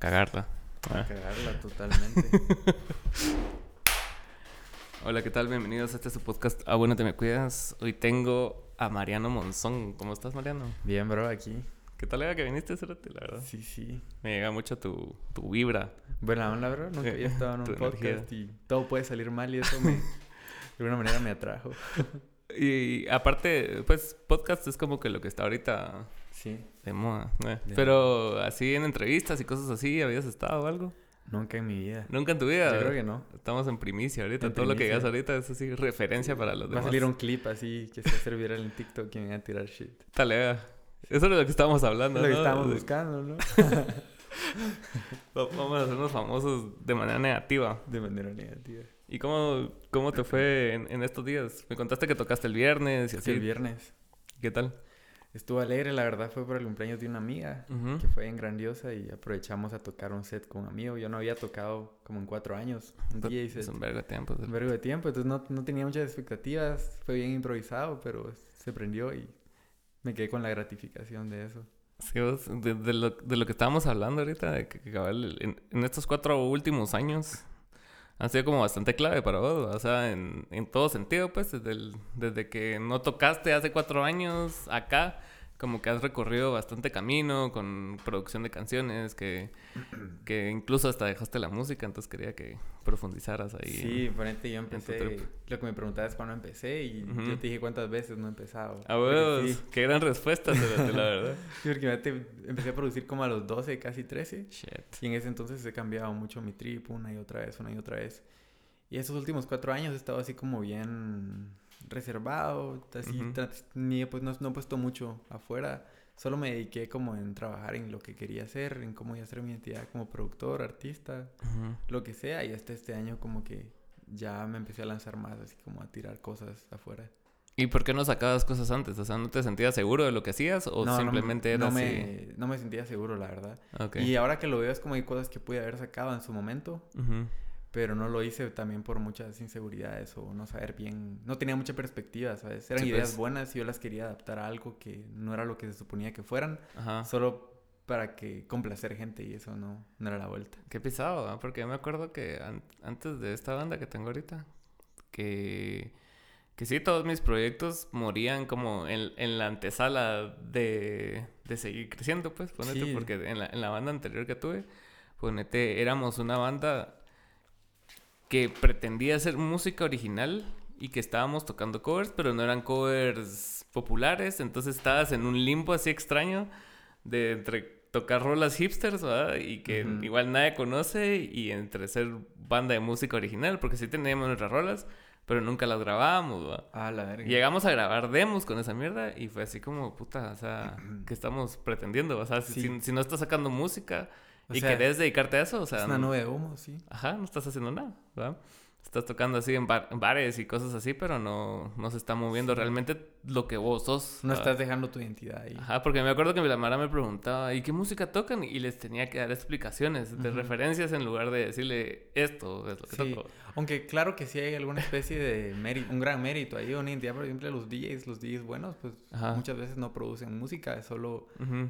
cagarla. A cagarla totalmente. Hola, ¿qué tal? Bienvenidos a este su podcast. Ah, bueno, te me cuidas. Hoy tengo a Mariano Monzón. ¿Cómo estás, Mariano? Bien, bro, aquí. ¿Qué tal era que viniste, Cerote, la verdad? Sí, sí. Me llega mucho tu, tu vibra. Buena onda, bro. Nunca había estado en un energía. podcast y todo puede salir mal y eso me, de alguna manera me atrajo. Y aparte, pues, podcast es como que lo que está ahorita Sí. de moda. ¿eh? De Pero así en entrevistas y cosas así, ¿habías estado o algo? Nunca en mi vida. Nunca en tu vida. Yo creo que no. Estamos en primicia ahorita. En Todo lo que digas ahorita es así referencia para los Va a demás. salir un clip así que se servirá en TikTok y me van a tirar shit. Dale. Eso es lo que estábamos hablando, lo que estábamos buscando, ¿no? Va- Vamos a hacernos famosos de manera negativa. De manera negativa. ¿Y cómo, cómo te fue en, en estos días? Me contaste que tocaste el viernes y Sí, así. el viernes. ¿Qué tal? Estuvo alegre, la verdad fue por el cumpleaños de una amiga que fue bien grandiosa y aprovechamos a tocar un set con un amigo. Yo no había tocado como en cuatro años. Un DJ set. Es un vergo de tiempo. un vergo de tiempo, entonces no, no tenía muchas expectativas, fue bien improvisado, pero se prendió y me quedé con la gratificación de eso. Sí, vos, de, de lo, de lo que estábamos hablando ahorita, de que, que en, en estos cuatro últimos años han sido como bastante clave para vos, o sea, en, en todo sentido, pues, desde, el- desde que no tocaste hace cuatro años acá, como que has recorrido bastante camino con producción de canciones, que, que incluso hasta dejaste la música, entonces quería que profundizaras ahí. Sí, ponente, yo empecé, lo que me preguntabas es cuándo empecé y yo te dije cuántas veces no he empezado. A Porque huevos, sí, qué gran respuesta, la verdad. sí, porque empecé a producir como a los 12, casi 13 Shit. y en ese entonces he cambiado mucho mi trip una y otra vez, una y otra vez. Y estos últimos cuatro años he estado así como bien reservado, así, Ujú. tra- ni pues, no, no he puesto mucho afuera. Solo me dediqué como en trabajar en lo que quería hacer, en cómo iba a ser mi identidad como productor, artista, Ujú. lo que sea. Y hasta este año como que ya me empecé a lanzar más, así como a tirar cosas afuera. ¿Y por qué no sacabas cosas antes? O sea, ¿no te sentías seguro de lo que hacías o No, no me- simplemente era no así? me, no me sentía seguro, la verdad. Ok. Y ahora que lo veo es como hay cosas que pude haber sacado en su momento, Ujú. Pero no lo hice también por muchas inseguridades o no saber bien, no tenía mucha perspectiva, ¿sabes? Eran Sí, ideas pues. buenas y yo las quería adaptar a algo que no era lo que se suponía que fueran, Ajá. solo para que complacer gente y eso no, no era la vuelta. Qué pisado, ¿ah? porque yo me acuerdo que an- antes de esta banda que tengo ahorita, que, que sí, todos mis proyectos morían como en, en la antesala de, de seguir creciendo, pues, ponete, Sí. porque en la, en la banda anterior que tuve, ponete, éramos una banda que pretendía hacer música original y que estábamos tocando covers, pero no eran covers populares, entonces estabas en un limbo así extraño de entre tocar rolas hipsters, ¿verdad? Y que igual nadie conoce y entre ser banda de música original, porque sí teníamos nuestras rolas, pero nunca las grabábamos, ¿verdad? Ah, la verga. Llegamos a grabar demos con esa mierda y fue así como, puta, o sea, ¿qué estamos pretendiendo? O sea, si, Sí. si- si no estás sacando música O y sea, querés dedicarte a eso, o sea, es una nube de humo, sí. Ajá, no estás haciendo nada, ¿verdad? Estás tocando así en, bar- en bares y cosas así, pero no, no se está moviendo realmente lo que vos sos. No estás dejando tu identidad ahí. Ajá, porque me acuerdo que la Mara me preguntaba, ¿y qué música tocan? Y les tenía que dar explicaciones de referencias en lugar de decirle esto es lo que Sí. toco. Aunque claro que sí hay alguna especie de mérito, un gran mérito ahí, una identidad, por ejemplo, los DJs, los DJs buenos, pues Ajá. muchas veces no producen música, solo,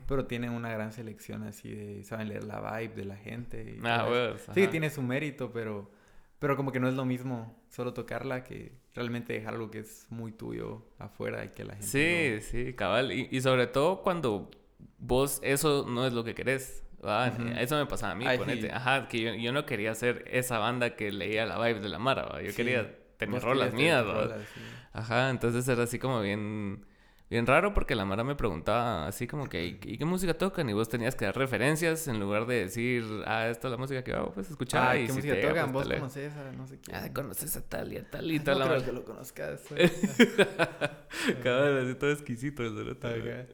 pero tienen una gran selección así de, saben leer la vibe de la gente. y Ah, huevos, Sí, tiene su mérito, pero, pero como que no es lo mismo solo tocarla que realmente dejar algo que es muy tuyo afuera y que la gente Sí, sí, cabal. Y, y sobre todo cuando vos eso no es lo que querés. ¿va? Ujú. Eso me pasaba a mí, Ay, ponete. sí. Ajá, que yo, yo no quería ser esa banda que leía la vibe de la Mara, ¿va? Yo Sí. quería tener rolas mías, rolas, sí. Ajá, entonces era así como bien, bien raro porque la Mara me preguntaba así como que, ¿y qué- ¿y qué música tocan? Y vos tenías que dar referencias en lugar de decir, ah, esta es la música que hago, pues escuchar. Ah, y ¿qué si música te tocan? pues, ¿Vos dale. conoces a no sé qué? Ah, conoces a tal y a tal y no tal. la creo Mara. que lo conozcas. Cabal, así todo exquisito el Ajá.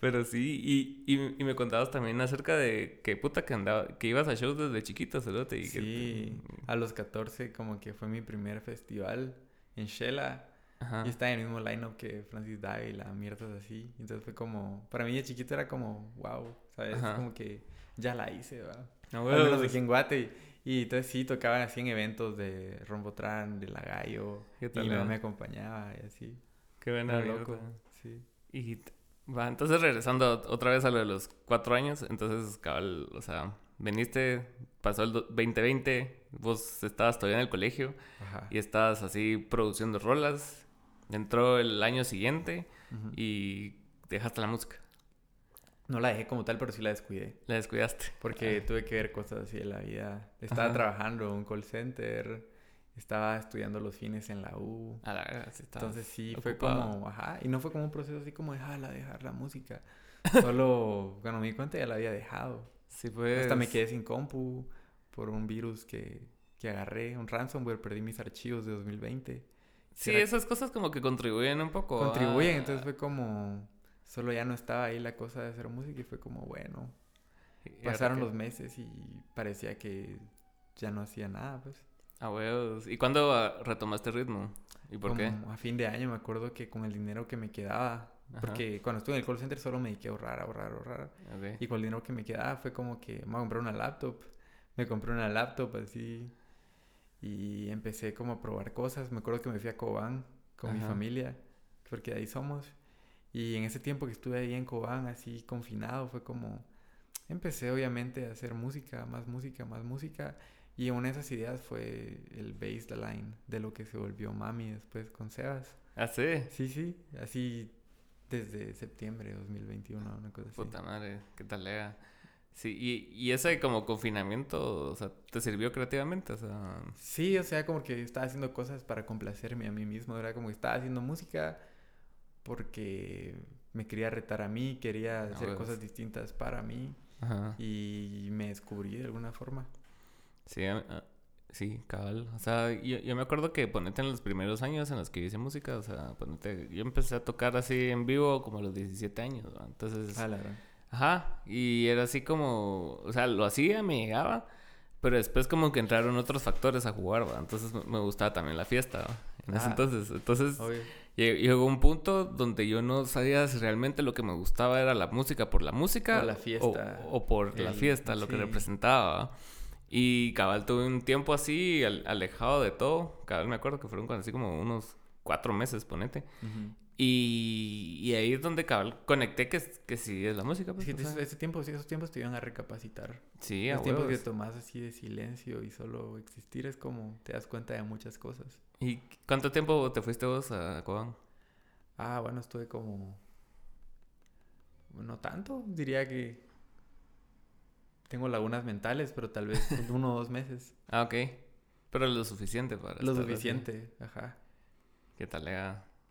Pero sí, y, y, y me contabas también acerca de que puta que andaba, que ibas a shows desde chiquito, cerote. Y que- Sí, a los 14 como que fue mi primer festival en Shela. Ajá. Y estaba en el mismo lineup que Francis Dávila, mierdas así. Entonces fue como, para mí de chiquito era como, wow, ¿sabes? Ajá. Como que ya la hice, ¿verdad? Al huevos. menos aquí en Guate. Y, entonces sí, tocaban así en eventos de Rombotran, de La Gallo. ¿Qué Y mi mamá me acompañaba y así. Qué buena Era loco. Sí. Y va, entonces regresando otra vez a lo de los cuatro años, entonces cabal, o sea, veniste, pasó el 2020, vos estabas todavía en el colegio y estabas así produciendo rolas. Entró el año siguiente y dejaste la música. No la dejé como tal, pero sí la descuidé. La descuidaste. Porque ah. tuve que ver cosas así en la vida. Estaba trabajando en un call center, estaba estudiando los fines en la U. Entonces sí, fue como, ajá, y no fue como un proceso así como dejarla, dejar la música. Solo cuando me di cuenta ya la había dejado. Sí, pues. Hasta me quedé sin compu por un virus que, que agarré, un ransomware, perdí mis archivos de 2020. Sí, esas cosas como que contribuyen un poco. Contribuyen, entonces fue como solo ya no estaba ahí la cosa de hacer música y fue como, bueno, pasaron los meses y parecía que ya no hacía nada, pues. Ah, huevos. ¿Y cuándo ah, retomaste ritmo? ¿Y por qué? A fin de año me acuerdo que con el dinero que me quedaba, porque cuando estuve en el call center solo me dediqué a ahorrar, ahorrar, ahorrar. Y con el dinero que me quedaba fue como que me voy a comprar una laptop. Me compré una laptop así y empecé como a probar cosas. Me acuerdo que me fui a Cobán con mi familia, porque ahí somos. Y en ese tiempo que estuve ahí en Cobán, así confinado, fue como... Empecé obviamente a hacer música, más música, más música. Y una de esas ideas fue el baseline de lo que se volvió Mami después con Sebas. ¿Ah, sí? Sí, sí. Así desde septiembre de 2021, una cosa así. Puta madre, qué tal era. Sí, y, y ese como confinamiento, o sea, ¿te sirvió creativamente? O sea... Sí, o sea, como que estaba haciendo cosas para complacerme a mí mismo. Era como que estaba haciendo música porque me quería retar a mí, quería ah, hacer cosas distintas para mí y me descubrí de alguna forma. Sí, sí, cabal. O sea, yo, me acuerdo que ponete en los primeros años en los que hice música, o sea, ponete, yo empecé a tocar así en vivo como a los 17 años, entonces... Ah, la verdad. Ajá, y era así como, o sea, lo hacía, me llegaba, pero después como que entraron otros factores a jugar, ¿va? entonces me gustaba también la fiesta, en ese entonces, entonces... Llegó un punto donde yo no sabía si realmente lo que me gustaba era la música por la música. O la fiesta. O, por la fiesta, lo que representaba. Y cabal tuve un tiempo así, alejado de todo. Cabal me acuerdo que fueron así como unos cuatro meses, ponete. Y, y, ahí es donde cabal conecté que, que sí es la música. Pues, ese tiempo, sí, esos tiempos te iban a recapacitar. Sí, Los tiempos que tomas así de silencio y solo existir es como te das cuenta de muchas cosas. ¿Y cuánto tiempo te fuiste vos a Cobán? Ah, bueno, estuve como... No tanto, diría que... Tengo lagunas mentales, pero tal vez uno o dos meses. Ah, ok. Pero lo suficiente para... Lo suficiente, ajá. ¿Qué tal,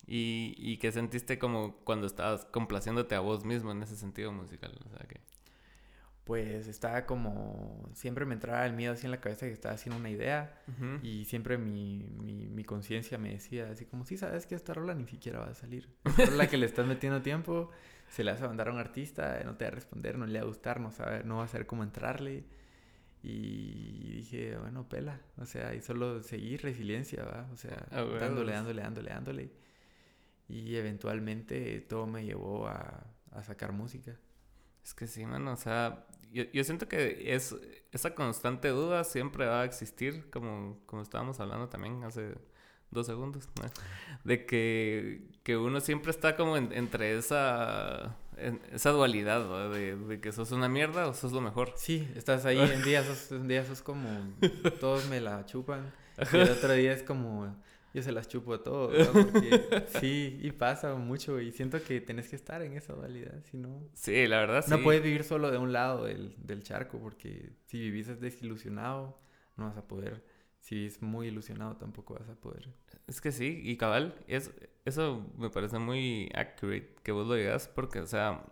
¿Y, ¿Y qué sentiste como cuando estabas complaciéndote a vos mismo en ese sentido musical? O sea, que pues estaba como, siempre me entraba el miedo así en la cabeza que estaba haciendo una idea y siempre mi, mi, mi conciencia me decía así como, sí, sabes que esta rola ni siquiera va a salir. Esta rola que le estás metiendo tiempo, se la vas a mandar a un artista, no te va a responder, no le va a gustar, no, sabe, no va a saber cómo entrarle. Y dije, bueno, pela, o sea, y solo seguir resiliencia, ¿va? O sea, dándole, dándole, dándole, dándole. Y eventualmente todo me llevó a, a sacar música. Es que sí, mano, o sea, yo, yo, siento que es esa constante duda siempre va a existir, como, como estábamos hablando también hace dos segundos, de que, que, uno siempre está como entre esa, esa dualidad, de, de, que sos una mierda o sos lo mejor. Sí, estás ahí, un día sos, un día sos como, todos me la chupan, y el otro día es como yo se las chupo a todos, Porque sí, y pasa mucho y siento que tenés que estar en esa dualidad, si no... Sí, la verdad, sí. No puedes vivir solo de un lado del, del charco porque si vivís desilusionado no vas a poder. Si vivís muy ilusionado tampoco vas a poder. Es que sí, y cabal, es, eso me parece muy accurate que vos lo digas porque, o sea,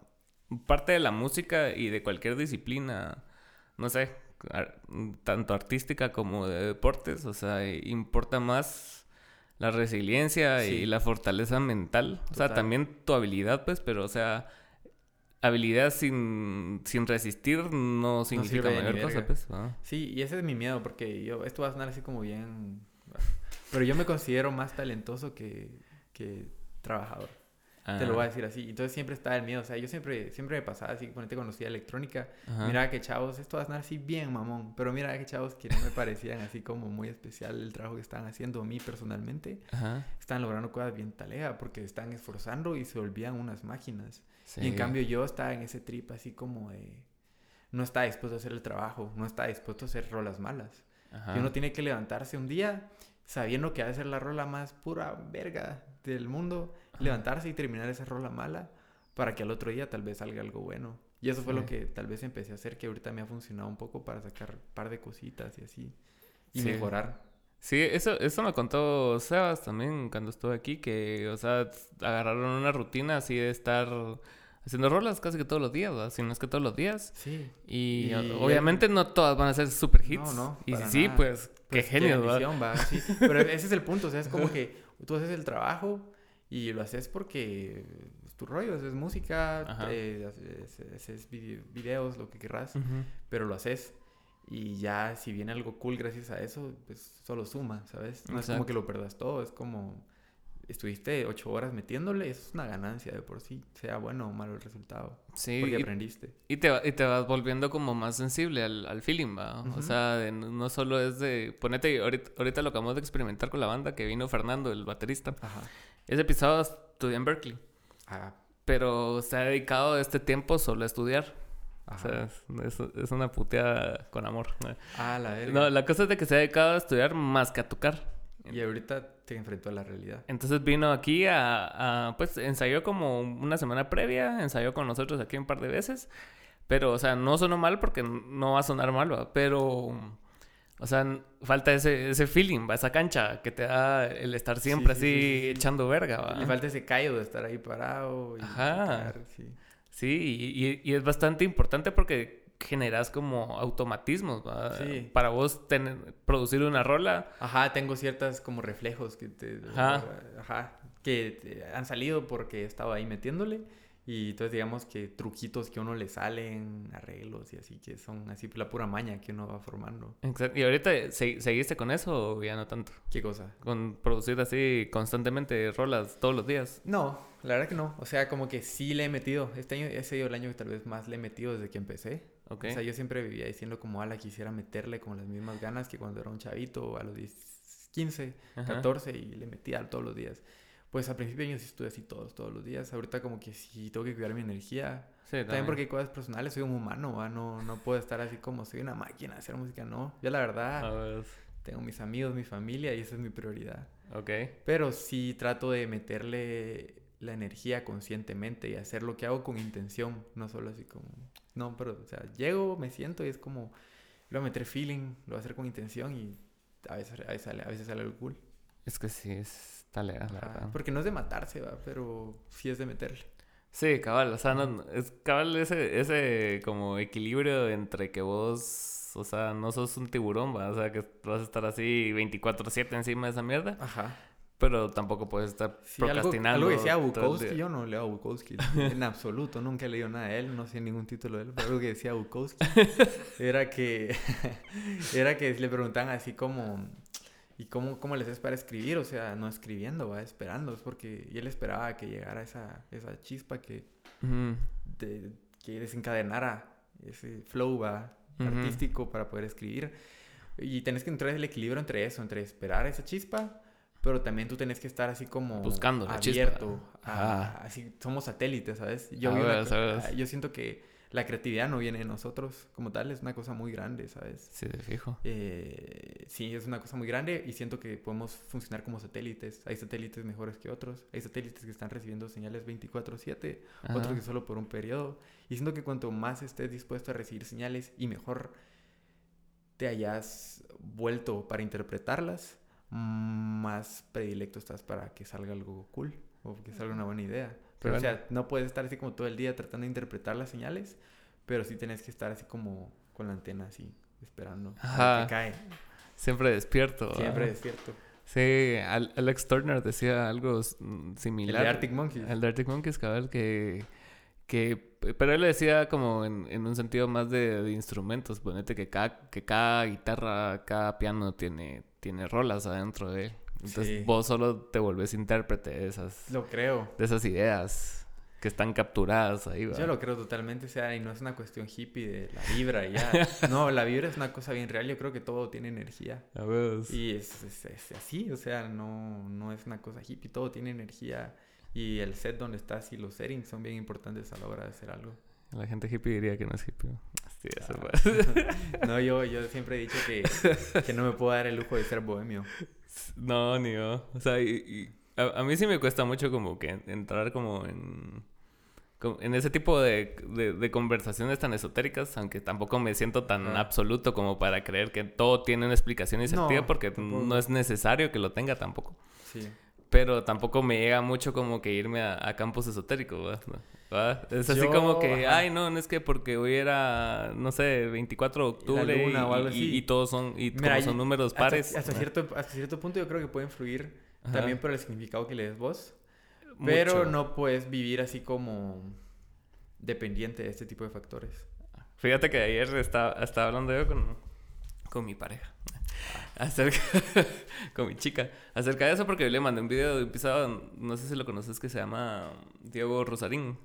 parte de la música y de cualquier disciplina, no sé, tanto artística como de deportes, o sea, importa más la resiliencia y la fortaleza mental. O sea, también tu habilidad, pues, pero, o sea, habilidad sin, sin resistir no significa mayor cosa, pues. Sí, y ese es mi miedo, porque yo, esto va a sonar así como bien... Pero yo me considero más talentoso que, que trabajador. Te lo voy a decir así. Entonces siempre está el miedo. O sea, yo siempre, siempre me pasaba así, ponete conocía electrónica. Mira que chavos, esto va a sonar así bien, mamón. Pero mira que chavos que no me parecían así como muy especial el trabajo que estaban haciendo a mí personalmente. Están logrando cosas bien talega porque están esforzando y se volvían unas máquinas. Y en cambio yo estaba en ese trip así como de... no está dispuesto a hacer el trabajo, no está dispuesto a hacer rolas malas. Y uno tiene que levantarse un día sabiendo que va a ser la rola más pura verga del mundo, levantarse y terminar esa rola mala para que al otro día tal vez salga algo bueno. Y eso fue lo que tal vez empecé a hacer, que ahorita me ha funcionado un poco para sacar un par de cositas y así. Y mejorar. Sí, eso, eso me contó Sebas también cuando estuve aquí, que, o sea, agarraron una rutina así de estar haciendo rolas casi que todos los días, ¿verdad? Si no es que todos los días. Sí. Y, obviamente no todas van a ser super hits. No, no. Y sí, pues, qué pues, genio, ¿verdad? Sí. Pero ese es el punto, o sea, es como que tú haces el trabajo y lo haces porque es tu rollo, haces música, haces, videos, lo que querrás, pero lo haces. Y ya si viene algo cool gracias a eso, pues solo suma, ¿sabes? No es como que lo perdas todo, es como estuviste ocho horas metiéndole, eso es una ganancia de por sí, sea bueno o malo el resultado. Sí. Porque aprendiste. Y te, y te vas volviendo como más sensible al, al feeling, ¿va? O sea, no solo es de... Ponete, ahorita, ahorita, lo acabamos de experimentar con la banda que vino Fernando, el baterista. Ajá. Ese episodio estudié en Berkeley. Ajá. Pero se ha dedicado este tiempo solo a estudiar. O sea, es, es, una puteada con amor. Ah, la verga. No, la cosa es de que se ha dedicado a estudiar más que a tocar. Y ahorita te enfrentó a la realidad. Entonces vino aquí a, pues ensayó como una semana previa, ensayó con nosotros aquí un par de veces, pero, o sea, no sonó mal porque no va a sonar mal, pero, o sea, falta ese, ese feeling, ¿va? esa cancha que te da el estar siempre así echando verga. ¿va? Le falta ese callo de estar ahí parado. Y Ajá. sí, y, y es bastante importante porque generas como automatismos sí. para vos tener, producir una rola. Ajá, tengo ciertas como reflejos que te, ajá. que han salido porque estaba ahí metiéndole y entonces digamos que truquitos que a uno le salen, arreglos y así que son así la pura maña que uno va formando. Exacto. ¿Y ahorita seguiste con eso o ya no tanto? ¿Qué cosa? Con producir así constantemente rolas todos los días. No, la verdad que no. O sea, como que sí le he metido. Este año, ese sido el año que tal vez más le he metido desde que empecé. O sea, yo siempre vivía diciendo como, ala, quisiera meterle con las mismas ganas que cuando era un chavito a los 15, 14 y le metía todos los días. Pues al principio yo sí estuve así todos, todos los días. Ahorita como que sí tengo que cuidar mi energía. Sí, también. porque hay cosas personales, soy un humano, no, no puedo estar así como soy una máquina de hacer música, no. Yo la verdad tengo mis amigos, mi familia y esa es mi prioridad. Ok. Pero sí trato de meterle la energía conscientemente y hacer lo que hago con intención, no solo así como no, pero, o sea, llego, me siento y es como, lo voy a meter feeling, lo voy a hacer con intención y a veces, a veces sale, a veces sale algo cool. Es que sí, está legal, la verdad. Porque no es de matarse, va, pero sí es de meterle. Sí, cabal, o sea, no, es cabal ese, ese como equilibrio entre que vos, o sea, no sos un tiburón, va, o sea, que vas a estar así 24/7 encima de esa mierda. Ajá. Pero tampoco puedes estar procrastinando. Algo, que decía Bukowski, yo no leo a Bukowski en absoluto, nunca he leído nada de él, no sé ningún título de él, pero algo que decía Bukowski era que, era que le preguntaban así como, ¿y cómo, cómo les es para escribir? O sea, no escribiendo, va esperando, es porque y él esperaba que llegara esa, esa chispa que, que desencadenara ese flow ¿va? artístico para poder escribir. Y tenés que entrar el equilibrio entre eso, entre esperar esa chispa pero también tú tenés que estar así como buscando abierto. Así somos satélites sabes yo yo siento que la creatividad no viene de nosotros como tal es una cosa muy grande sabes sí de fijo. Eh, sí es una cosa muy grande y siento que podemos funcionar como satélites. Hay satélites mejores que otros hay satélites que están recibiendo señales 24/7 otros que solo por un periodo. Y siento que cuanto más estés dispuesto a recibir señales y mejor te hayas vuelto para interpretarlas más predilecto estás para que salga algo cool o que salga una buena idea. Pero, o sea, no puedes estar así como todo el día tratando de interpretar las señales, pero sí tienes que estar así como con la antena así, esperando a que cae. Siempre despierto. Siempre despierto. Sí, Alex Turner decía algo similar. El de Arctic Monkeys. El de Arctic Monkeys, cabal, que, que... Pero él decía como en, en un sentido más de, de, instrumentos. Ponete que cada, que cada guitarra, cada piano tiene, tiene rolas adentro de él. Entonces vos solo te volvés intérprete de esas. Lo creo. De esas ideas que están capturadas ahí. Yo lo creo totalmente, o sea, y no es una cuestión hippie de la vibra y ya. no, la vibra es una cosa bien real, yo creo que todo tiene energía. A ver. Y es, es, así, o sea, no, no es una cosa hippie, todo tiene energía. Y el set donde estás y los settings son bien importantes a la hora de hacer algo. La gente hippie diría que no es hippie. Sí, eso ah. no, yo, yo siempre he dicho que, que, no me puedo dar el lujo de ser bohemio. No, ni yo. O sea, y, a, mí sí me cuesta mucho como que entrar como en en ese tipo de, de, conversaciones tan esotéricas, aunque tampoco me siento tan absoluto como para creer que todo tiene una explicación y sentido, porque no es necesario que lo tenga tampoco. Sí. Pero tampoco me llega mucho como que irme a, campos esotéricos, ¿verdad? Es así como que, ay, no, no es que porque hoy era, no sé, 24 de octubre y, todos son, y son números pares. Hasta, cierto, hasta cierto punto yo creo que puede influir también por el significado que le des vos. Pero no puedes vivir así como dependiente de este tipo de factores. Fíjate que ayer estaba, estaba hablando yo con, con mi pareja. Acerca, con mi chica. Acerca de eso porque le mandé un video de un no sé si lo conoces, que se llama Diego Rosarín.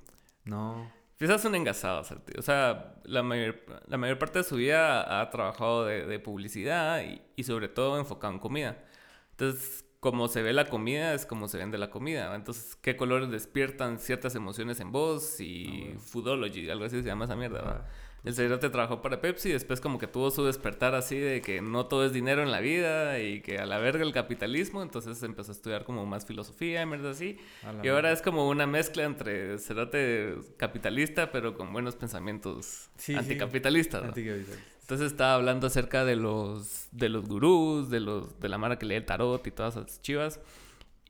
No. Pisado es un engasado, o sea, la mayor, la mayor parte de su vida ha trabajado de, de publicidad y, y, sobre todo enfocado en comida. Entonces, como se ve la comida es como se vende la comida. Entonces, ¿qué colores despiertan ciertas emociones en vos? Y ah, Foodology, algo así se llama esa mierda. El te trabajó para Pepsi y después como que tuvo su despertar así de que no todo es dinero en la vida y que a la verga el capitalismo, entonces empezó a estudiar como más filosofía y mierda así. Y ahora es como una mezcla entre cerote capitalista pero con buenos pensamientos anticapitalistas. Entonces estaba hablando acerca de los, de los gurús, de, los, de la mara que lee el tarot y todas esas chivas.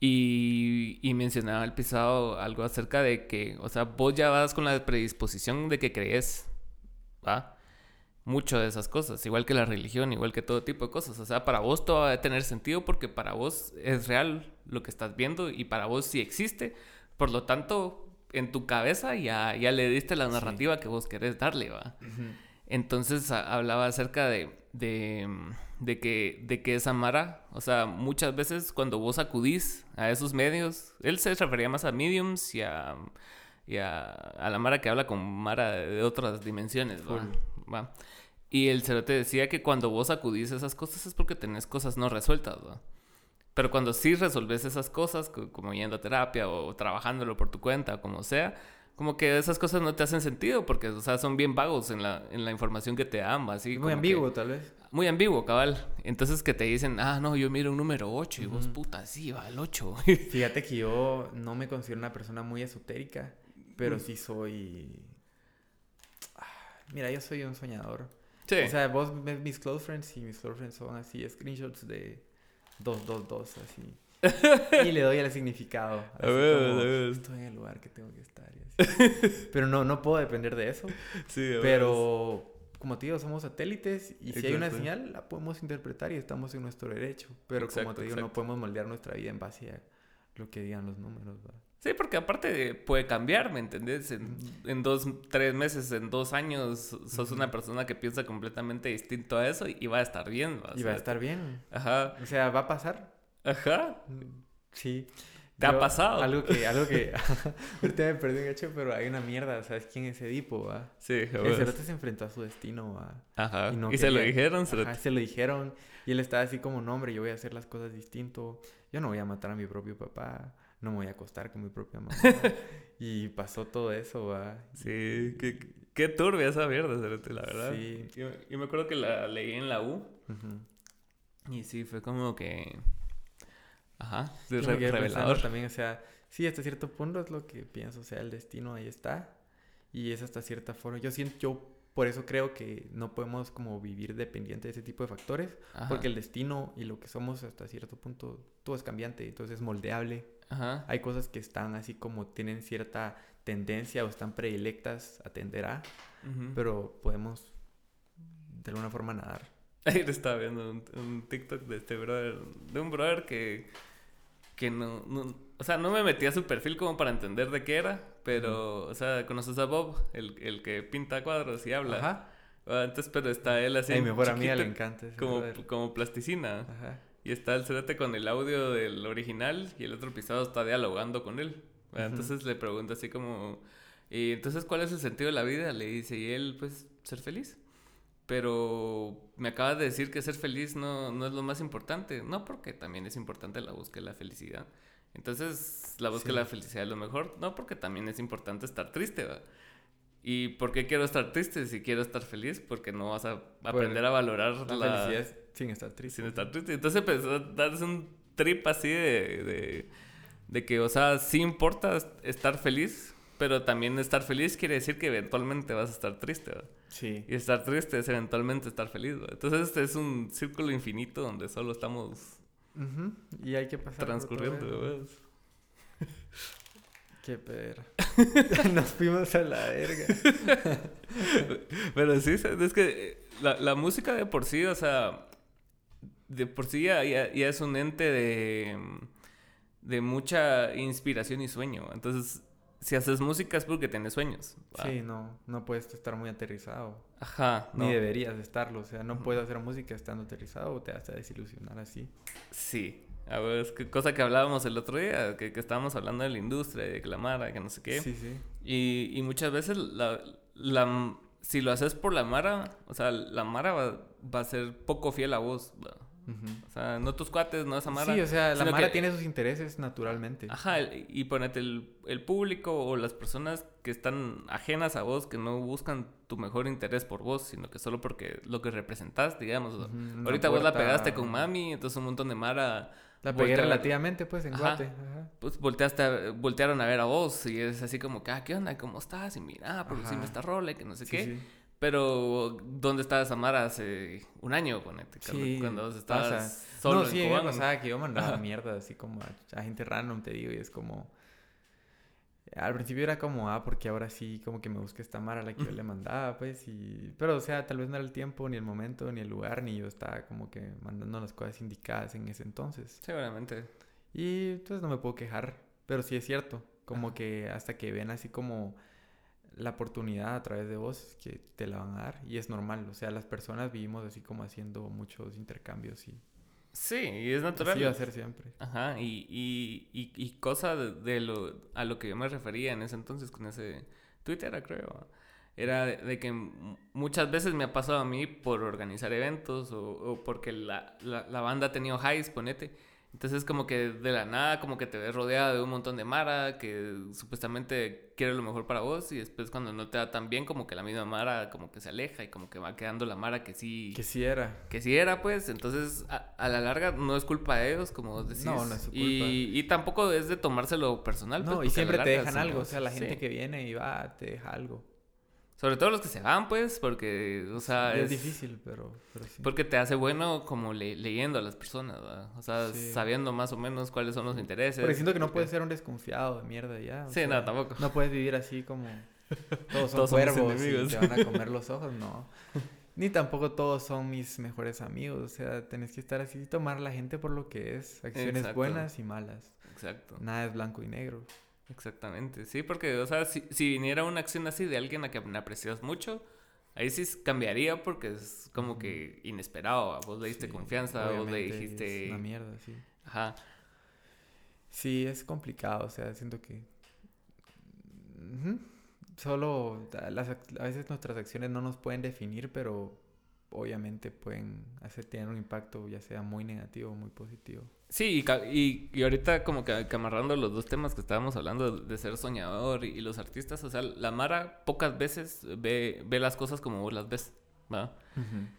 Y, y, mencionaba el pisado algo acerca de que, o sea, vos ya vas con la predisposición de que crees, ¿va? Mucho de esas cosas, igual que la religión, igual que todo tipo de cosas. O sea, para vos todo va a tener sentido porque para vos es real lo que estás viendo y para vos sí existe. Por lo tanto, en tu cabeza ya, ya le diste la narrativa que vos querés darle, ¿va? Entonces hablaba acerca de, de, que, de que esa Mara, o sea, muchas veces cuando vos acudís a esos medios, él se refería más a mediums y a, y a, la Mara que habla con Mara de otras dimensiones, ¿va? Y el cerote decía que cuando vos acudís a esas cosas es porque tenés cosas no resueltas, ¿va? Pero cuando sí resolves esas cosas, como yendo a terapia o trabajándolo por tu cuenta, como sea, como que esas cosas no te hacen sentido porque, o sea, son bien vagos en la, en la información que te dan, así. Muy ambiguo, tal vez. Muy ambiguo, cabal. Entonces que te dicen, ah, no, yo miro un número 8 y vos, puta, sí, va al 8. Fíjate que yo no me considero una persona muy esotérica, pero sí soy... Ah, mira, yo soy un soñador. Sí. O sea, vos ves mis close friends y mis close friends son así, screenshots de 222, así. y le doy el significado. Así como, Estoy en el lugar que tengo que estar. pero no, no puedo depender de eso. Sí, pero como te digo, somos satélites y si hay una señal, la podemos interpretar y estamos en nuestro derecho. Pero como te digo, no podemos moldear nuestra vida en base a lo que digan los números. Sí, porque aparte puede cambiar, ¿me entendés? En, dos, tres meses, en dos años, sos una persona que piensa completamente distinto a eso y va a estar bien. Y va a estar bien. Ajá. O sea, va a pasar. Ajá. Sí. ¿Te ha pasado? Algo que, algo que, ahorita me perdí un hecho, pero hay una mierda, ¿sabes quién es Edipo, va? Sí, El cerote se enfrentó a su destino, va. Ajá. Y, se lo dijeron, Ajá, se lo dijeron. Y él estaba así como, no, hombre, yo voy a hacer las cosas distinto. Yo no voy a matar a mi propio papá. No me voy a acostar con mi propia mamá. y pasó todo eso, va. Sí, qué, qué turbia esa mierda, la verdad. Sí. Yo, me acuerdo que la leí en la U. Y sí, fue como que Ajá, es revelador. También, o sea, sí, hasta cierto punto es lo que pienso, o sea, el destino ahí está. Y es hasta cierta forma. Yo siento, yo por eso creo que no podemos como vivir dependiente de ese tipo de factores, porque el destino y lo que somos hasta cierto punto, todo es cambiante, entonces es moldeable. Ajá. Hay cosas que están así como tienen cierta tendencia o están predilectas a tender a, pero podemos de alguna forma nadar. Ayer estaba viendo un, TikTok de este brother, de un brother que, que no, o sea, no me metí a su perfil como para entender de qué era, pero, o sea, conoces a Bob, el, el que pinta cuadros y habla. Ajá. Entonces, pero está él así. Mejor le encanta. como, como plasticina. Ajá. Y está el con el audio del original y el otro pisado está dialogando con él. Entonces le pregunta así como, ¿y entonces cuál es el sentido de la vida? Le dice, y él, pues, ser feliz. Pero me acabas de decir que ser feliz no, no es lo más importante. No, porque también es importante la búsqueda de la felicidad. Entonces, la búsqueda de la felicidad es lo mejor. No, porque también es importante estar triste, ¿va? ¿Y por qué quiero estar triste si quiero estar feliz? Porque no vas a aprender a valorar la, felicidad sin estar triste. Sin estar triste. Entonces empezó a darse un trip así de, de, de que, o sea, sí importa estar feliz, pero también estar feliz quiere decir que eventualmente vas a estar triste, ¿verdad? Sí. Y estar triste es eventualmente estar feliz, ¿verdad? Entonces este es un círculo infinito donde solo estamos... Y hay que pasar... Transcurriendo, ¿verdad? Qué perra. Nos fuimos a la verga. pero sí, es que la, la, música de por sí, o sea, de por sí ya, ya es un ente de, de mucha inspiración y sueño. Entonces, si haces música es porque tienes sueños. Sí, no, no puedes estar muy aterrizado. Ajá. Ni deberías estarlo. O sea, no puedes hacer música estando aterrizado o te vas a desilusionar así. Sí. A ver, es que cosa que hablábamos el otro día, que, que estábamos hablando de la industria, de que la Mara, que no sé qué. Sí, sí. Y, y muchas veces la, la, si lo haces por la Mara, o sea, la Mara va, va a ser poco fiel a vos. O sea, no tus cuates, no esa Mara. Sí, o sea, la Mara tiene sus intereses naturalmente. Ajá, y ponete el, el, público o las personas que están ajenas a vos, que no buscan tu mejor interés por vos, sino que solo porque lo que representás, digamos. Ahorita vos la pegaste con mami, entonces un montón de Mara... La pegué relativamente, pues, en Guate. Pues volteaste voltearon a ver a vos y es así como que, ah, ¿qué onda? ¿Cómo estás? Y mira, producime esta rola y que no sé qué. Pero, ¿dónde estaba Samara hace un año, ponete? Sí, cuando estabas solo no, sí, en pasaba que yo mandaba mierda así como a, gente random, te digo, y es como... Al principio era como, ah, porque ahora sí como que me busqué esta Mara a la que yo le mandaba, pues, y... Pero, o sea, tal vez no era el tiempo, ni el momento, ni el lugar, ni yo estaba como que mandando las cosas indicadas en ese entonces. Seguramente. Y, entonces, no me puedo quejar, pero sí es cierto, como que hasta que ven así como la oportunidad a través de vos que te la van a dar y es normal, o sea, las personas vivimos así como haciendo muchos intercambios y... Sí, y es natural. Así va a ser siempre. Ajá, y, y, y, y cosa de, lo, a lo que yo me refería en ese entonces con ese Twitter, creo, era de, que muchas veces me ha pasado a mí por organizar eventos o, o porque la, la, la, banda ha tenido highs, ponete, entonces como que de la nada como que te ves rodeado de un montón de Mara que supuestamente quiere lo mejor para vos y después cuando no te da tan bien como que la misma Mara como que se aleja y como que va quedando la Mara que sí... Que sí era. Que sí era pues, entonces a, la larga no es culpa de ellos como decís. No, no es su culpa. Y, tampoco es de tomárselo personal. No, pues, y siempre te dejan algo, o sea, la gente que viene y va te deja algo. Sobre todo los que se van, pues, porque, o sea... Es, difícil, pero, sí. Porque te hace bueno como leyendo a las personas, ¿verdad? O sea, sabiendo más o menos cuáles son los intereses. Porque siento que no puedes ser un desconfiado de mierda ya. Sí, no, tampoco. No puedes vivir así como... Todos son cuervos y te van a comer los ojos, no. Ni tampoco todos son mis mejores amigos. O sea, tenés que estar así y tomar a la gente por lo que es. Acciones buenas y malas. Exacto. Nada es blanco y negro. Exactamente, sí, porque, o sea, si, si, viniera una acción así de alguien a que me aprecias mucho, ahí sí cambiaría porque es como que inesperado. Vos le diste confianza, vos le dijiste. Es una mierda, sí. Ajá. Sí, es complicado, o sea, siento que. Solo las, a veces nuestras acciones no nos pueden definir, pero obviamente pueden hacer tener un impacto ya sea muy negativo o muy positivo. Sí, y, y, ahorita como que, amarrando los dos temas que estábamos hablando de, ser soñador y, los artistas, o sea, la Mara pocas veces ve, ve las cosas como vos las ves, ¿va?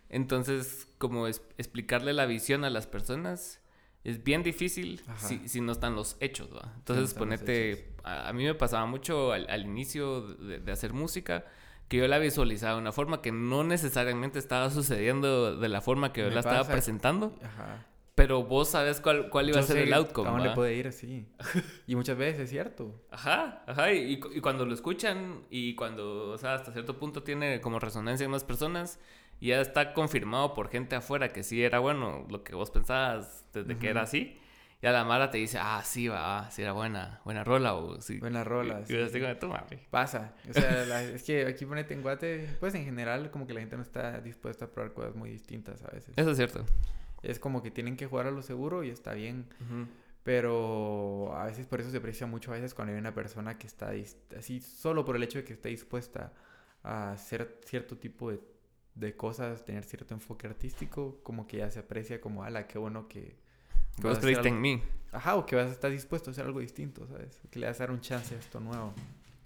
Entonces, como explicarle la visión a las personas es bien difícil si, si, no están los hechos, ¿va? Entonces, ponete, a, mí me pasaba mucho al, al inicio de, de hacer música, que yo la visualizaba de una forma que no necesariamente estaba sucediendo de la forma que yo la estaba presentando. Ajá. Pero vos sabes cuál, cuál iba a ser el outcome. ¿Cómo le puede ir así? y muchas veces es cierto. Ajá, ajá. Y, y, cuando lo escuchan y cuando, o sea, hasta cierto punto tiene como resonancia en más personas, ya está confirmado por gente afuera que sí era bueno lo que vos pensabas desde que era así. Y a la Mara te dice, ah, sí, va, sí era buena, buena rola o sí. Buena rola, sí. Y así como, Pasa. O sea, es que aquí ponete en Guate, pues en general como que la gente no está dispuesta a probar cosas muy distintas a veces. Eso es cierto. Es como que tienen que jugar a lo seguro y está bien. Pero a veces por eso se aprecia mucho a veces cuando hay una persona que está así, solo por el hecho de que está dispuesta a hacer cierto tipo de, de cosas, tener cierto enfoque artístico, como que ya se aprecia como, ala, qué bueno que que vos creíste en mí. Ajá, o que vas a estar dispuesto a hacer algo distinto, ¿sabes? Que le vas a dar un chance a esto nuevo.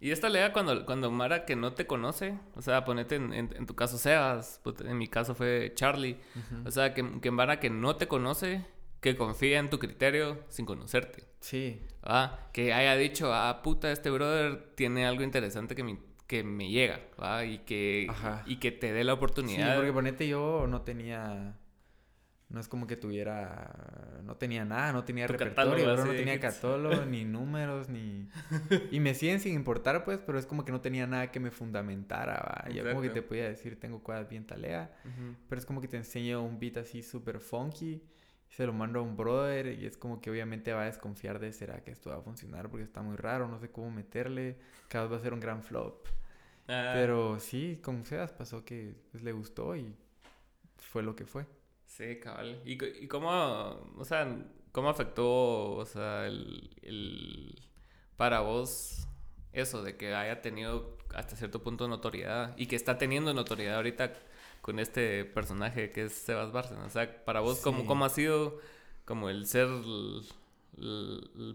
Y esta lea cuando, cuando Mara que no te conoce, o sea, ponete en, en, tu caso Sebas, en mi caso fue Charlie, o sea, que, que Mara que no te conoce, que confía en tu criterio sin conocerte. Sí. Ah, que haya dicho, ah, puta, este brother tiene algo interesante que me, que me llega, ¿va? Y que, y que te dé la oportunidad. Sí, porque ponete yo no tenía no es como que tuviera, no tenía nada, no tenía repertorio, no tenía catálogo, ni números, ni... Y me siguen sin importar, pues, pero es como que no tenía nada que me fundamentara, ¿va? Yo como que te podía decir, tengo cosas bien talea, pero es como que te enseño un beat así súper funky, y se lo mando a un brother, y es como que obviamente va a desconfiar de, ¿será que esto va a funcionar? Porque está muy raro, no sé cómo meterle, cada vez va a ser un gran flop. Ah. Pero sí, con Sebas pasó que pues, le gustó y fue lo que fue. Sí, cabal. ¿Y, y cómo, o sea, cómo afectó, o sea, el, el, para vos eso de que haya tenido hasta cierto punto notoriedad y que está teniendo notoriedad ahorita con este personaje que es Sebas Bárcena? O sea, para vos, ¿cómo, ¿cómo ha sido como el ser el,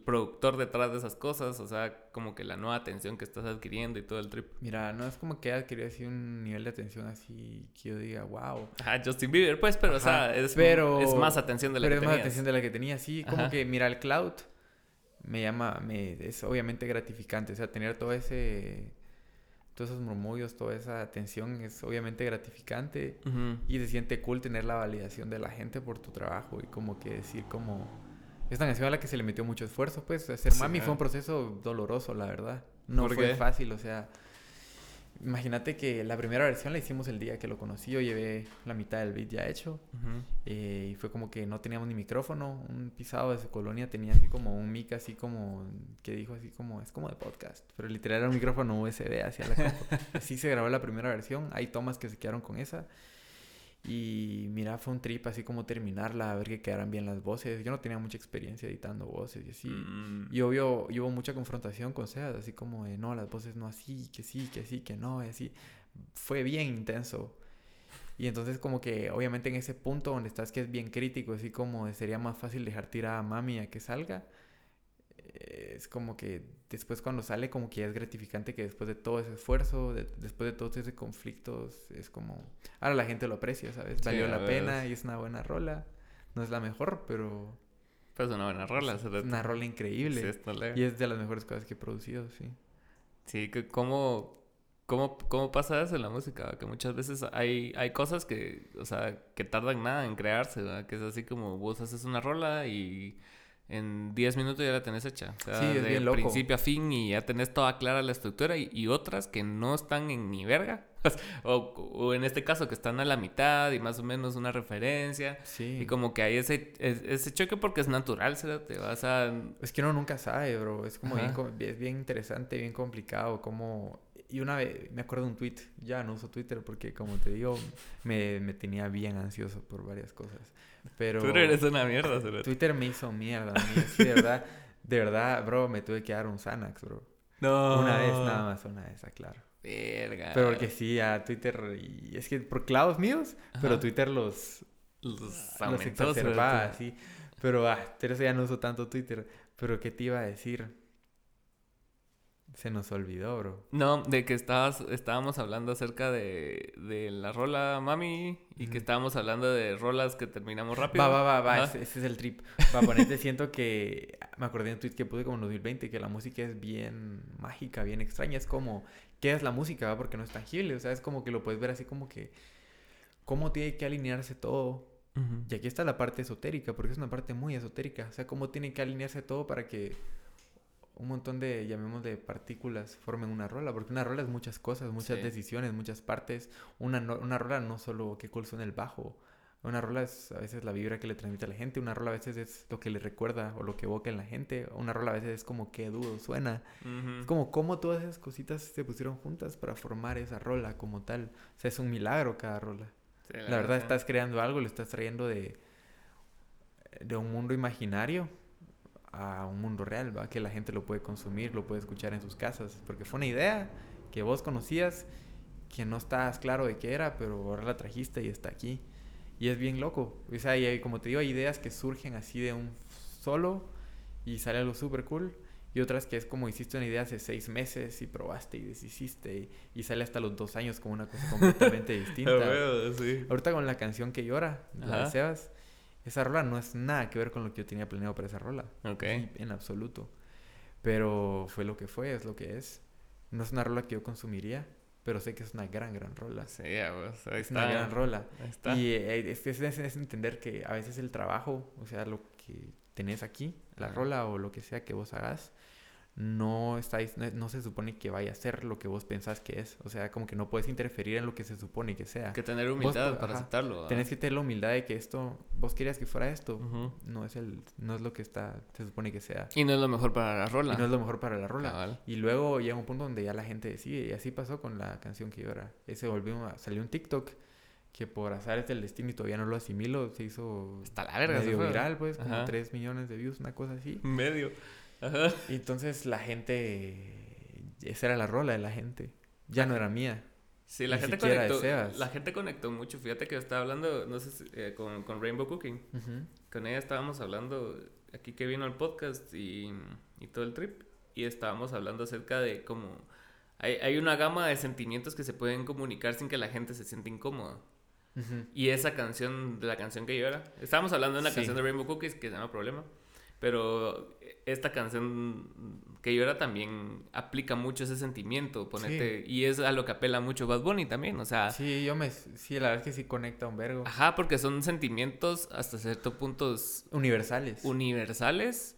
productor detrás de esas cosas, o sea, como que la nueva atención que estás adquiriendo y todo el trip. Mira, no es como que haya adquirido así un nivel de atención así que yo diga, wow. Ah, Justin Bieber, pues, pero, o sea, es, pero, es más atención de la que tenía. es más atención de la que tenía, sí, como que, mira, el cloud me llama, me, es obviamente gratificante, o sea, tener todo ese todos esos murmullos, toda esa atención es obviamente gratificante y se siente cool tener la validación de la gente por tu trabajo y como que decir como esta canción a la que se le metió mucho esfuerzo, pues. Hacer Mami fue un proceso doloroso, la verdad. No fue fácil, o sea. Imagínate que la primera versión la hicimos el día que lo conocí. Yo llevé la mitad del beat ya hecho. Eh, y fue como que no teníamos ni micrófono. Un pisado de su colonia tenía así como un mic, así como. que dijo así como. es como de podcast. Pero literal era un micrófono USB hacia la Así se grabó la primera versión. Hay tomas que se quedaron con esa. Y mira, fue un trip así como terminarla, a ver que quedaran bien las voces. Yo no tenía mucha experiencia editando voces y así. Mm. Y obvio, hubo mucha confrontación con Seas, así como de no, las voces no así, que sí, que sí, que no, y así. Fue bien intenso. Y entonces como que obviamente en ese punto donde estás que es bien crítico, así como sería más fácil dejar tirar a mami a que salga es como que después cuando sale como que ya es gratificante que después de todo ese esfuerzo, después de todos esos conflictos, es como... Ahora la gente lo aprecia, ¿sabes? Valió la pena y es una buena rola. No es la mejor, pero... Pues es una buena rola. Es una rola increíble. y es de las mejores cosas que he producido, sí. Sí, que cómo, cómo, cómo pasa eso en la música, que muchas veces hay, hay cosas que, o sea, que tardan nada en crearse, ¿verdad? Que es así como vos haces una rola y en 10 minutos ya la tenés hecha. O sea, de principio a fin y ya tenés toda clara la estructura y, otras que no están en ni verga. o, en este caso que están a la mitad y más o menos una referencia. Sí. Y como que hay ese, ese choque porque es natural, te vas a... Es que uno nunca sabe, bro. Es como bien, es bien interesante, bien complicado. Como... Y una vez me acuerdo de un tweet, ya no uso Twitter porque como te digo, me, me tenía bien ansioso por varias cosas. Pero... Twitter eres una mierda, Twitter me hizo mierda. de verdad, de verdad, bro, me tuve que dar un Xanax, bro. No. Una vez nada más, una vez, claro. Verga. Pero porque sí, a Twitter, y es que por clavos míos, pero Twitter los... Los, los exacerbaba, sí. Pero, ah, pero eso ya no uso tanto Twitter. Pero, ¿qué te iba a decir? Se nos olvidó, bro. No, de que estabas, estábamos hablando acerca de, de la rola Mami y que estábamos hablando de rolas que terminamos rápido. Va, va, va, va, ese, es el trip. Para ponerte, siento que me acordé de un tweet que puse como en 2020 que la música es bien mágica, bien extraña. Es como, ¿qué es la música? Va? Porque no es tangible. O sea, es como que lo puedes ver así como que, ¿cómo tiene que alinearse todo? Y aquí está la parte esotérica, porque es una parte muy esotérica. O sea, ¿cómo tiene que alinearse todo para que un montón de, llamémosle, partículas formen una rola, porque una rola es muchas cosas, muchas decisiones, muchas partes. Una, una rola no solo que cool suena el bajo, una rola es a veces la vibra que le transmite a la gente, una rola a veces es lo que le recuerda o lo que evoca en la gente, una rola a veces es como que duro suena. Es como cómo todas esas cositas se pusieron juntas para formar esa rola como tal. O sea, es un milagro cada rola. la, verdad, estás creando algo, le estás trayendo de, de un mundo imaginario a un mundo real, ¿va? que la gente lo puede consumir, lo puede escuchar en sus casas, porque fue una idea que vos conocías, que no estás claro de qué era, pero ahora la trajiste y está aquí. Y es bien loco. O sea, y como te digo, hay ideas que surgen así de un solo y sale algo súper cool. Y otras que es como hiciste una idea hace seis meses y probaste y deshiciste y, sale hasta los dos años como una cosa completamente distinta. Ahorita con la canción que llora, la de Sebas, esa rola no es nada que ver con lo que yo tenía planeado para esa rola. Ok. En absoluto. Pero fue lo que fue, es lo que es. No es una rola que yo consumiría, pero sé que es una gran, gran rola. Sí, pues, ahí es una gran rola. Ahí está. Y eh, es, es, entender que a veces el trabajo, o sea, lo que tenés aquí, la rola o lo que sea que vos hagas, no estáis, no, se supone que vaya a ser lo que vos pensás que es. O sea, como que no puedes interferir en lo que se supone que sea. Que tener humildad para aceptarlo. Tenés que tener la humildad de que esto, vos querías que fuera esto, no es el, no es lo que está, se supone que sea. Y no es lo mejor para la rola. Y no es lo mejor para la rola. Y luego llega un punto donde ya la gente decide, y así pasó con la canción que llora. Ese volvió a, salió un TikTok que por azar es el destino y todavía no lo asimilo, se hizo Está la verga, medio viral, pues, como 3 millones de views, una cosa así. Medio. Y entonces la gente, esa era la rola de la gente, ya no era mía. Sí, la gente conectó. La gente conectó mucho. Fíjate que yo estaba hablando, no sé, eh, con, con, Rainbow Cooking. Con ella estábamos hablando, aquí que vino el podcast y, y, todo el trip. Y estábamos hablando acerca de cómo hay, hay, una gama de sentimientos que se pueden comunicar sin que la gente se sienta incómoda. Y esa canción, de la canción que yo era, estábamos hablando de una canción de Rainbow Cookies que se llama Problema. Pero esta canción que llora también aplica mucho ese sentimiento, ponete, y es a lo que apela mucho Bad Bunny también, o sea... Sí, yo me, sí, la verdad es que sí conecta un vergo. Ajá, porque son sentimientos hasta cierto punto... Universales. Universales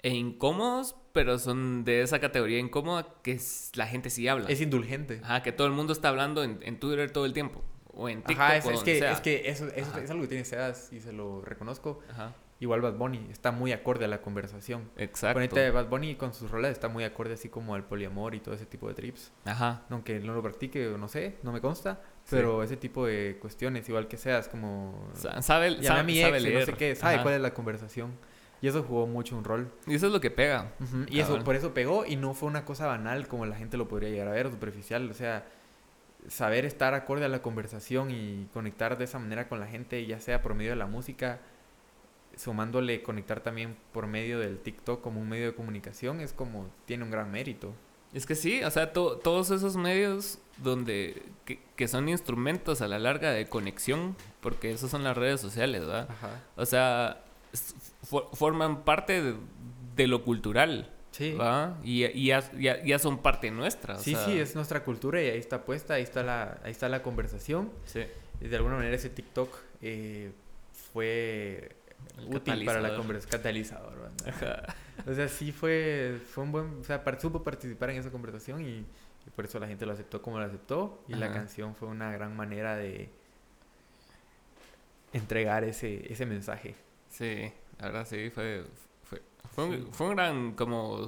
e incómodos, pero son de esa categoría incómoda que la gente sí habla. Es indulgente. Ajá, que todo el mundo está hablando en, en Twitter todo el tiempo, o en TikTok, Ajá, es, es que, es que eso, eso es algo que tiene Sedas y se lo reconozco. Ajá Igual Bad Bunny está muy acorde a la conversación. Exacto. Ponete Bad Bunny con sus rolas está muy acorde así como al poliamor y todo ese tipo de trips. Ajá. Aunque no lo practique no sé, no me consta. Pero ese tipo de cuestiones, igual que seas como... Sabe, sabe, a mi ex, no sé qué, sabe cuál es la conversación. Y eso jugó mucho un rol. Y eso es lo que pega. Y eso, por eso pegó y no fue una cosa banal como la gente lo podría llegar a ver, superficial. O sea, saber estar acorde a la conversación y conectar de esa manera con la gente, ya sea por medio de la música sumándole conectar también por medio del TikTok como un medio de comunicación, es como, tiene un gran mérito. Es que sí, o sea, todos esos medios donde, que, son instrumentos a la larga de conexión, porque esas son las redes sociales, ¿verdad? Ajá. O sea, forman parte de, lo cultural. Sí. ¿verdad? Y, y ya, ya, son parte nuestra. sí, sí, es nuestra cultura y ahí está puesta, ahí está la, ahí está la conversación. Sí. Y de alguna manera ese TikTok eh, fue útil para la conversación. Catalizador, O sea, sí fue, fue un buen. O sea, supo participar en esa conversación y, por eso la gente lo aceptó como lo aceptó. Y la canción fue una gran manera de entregar ese, ese mensaje. Sí, la verdad sí, fue. Fue, fue, un, fue un gran como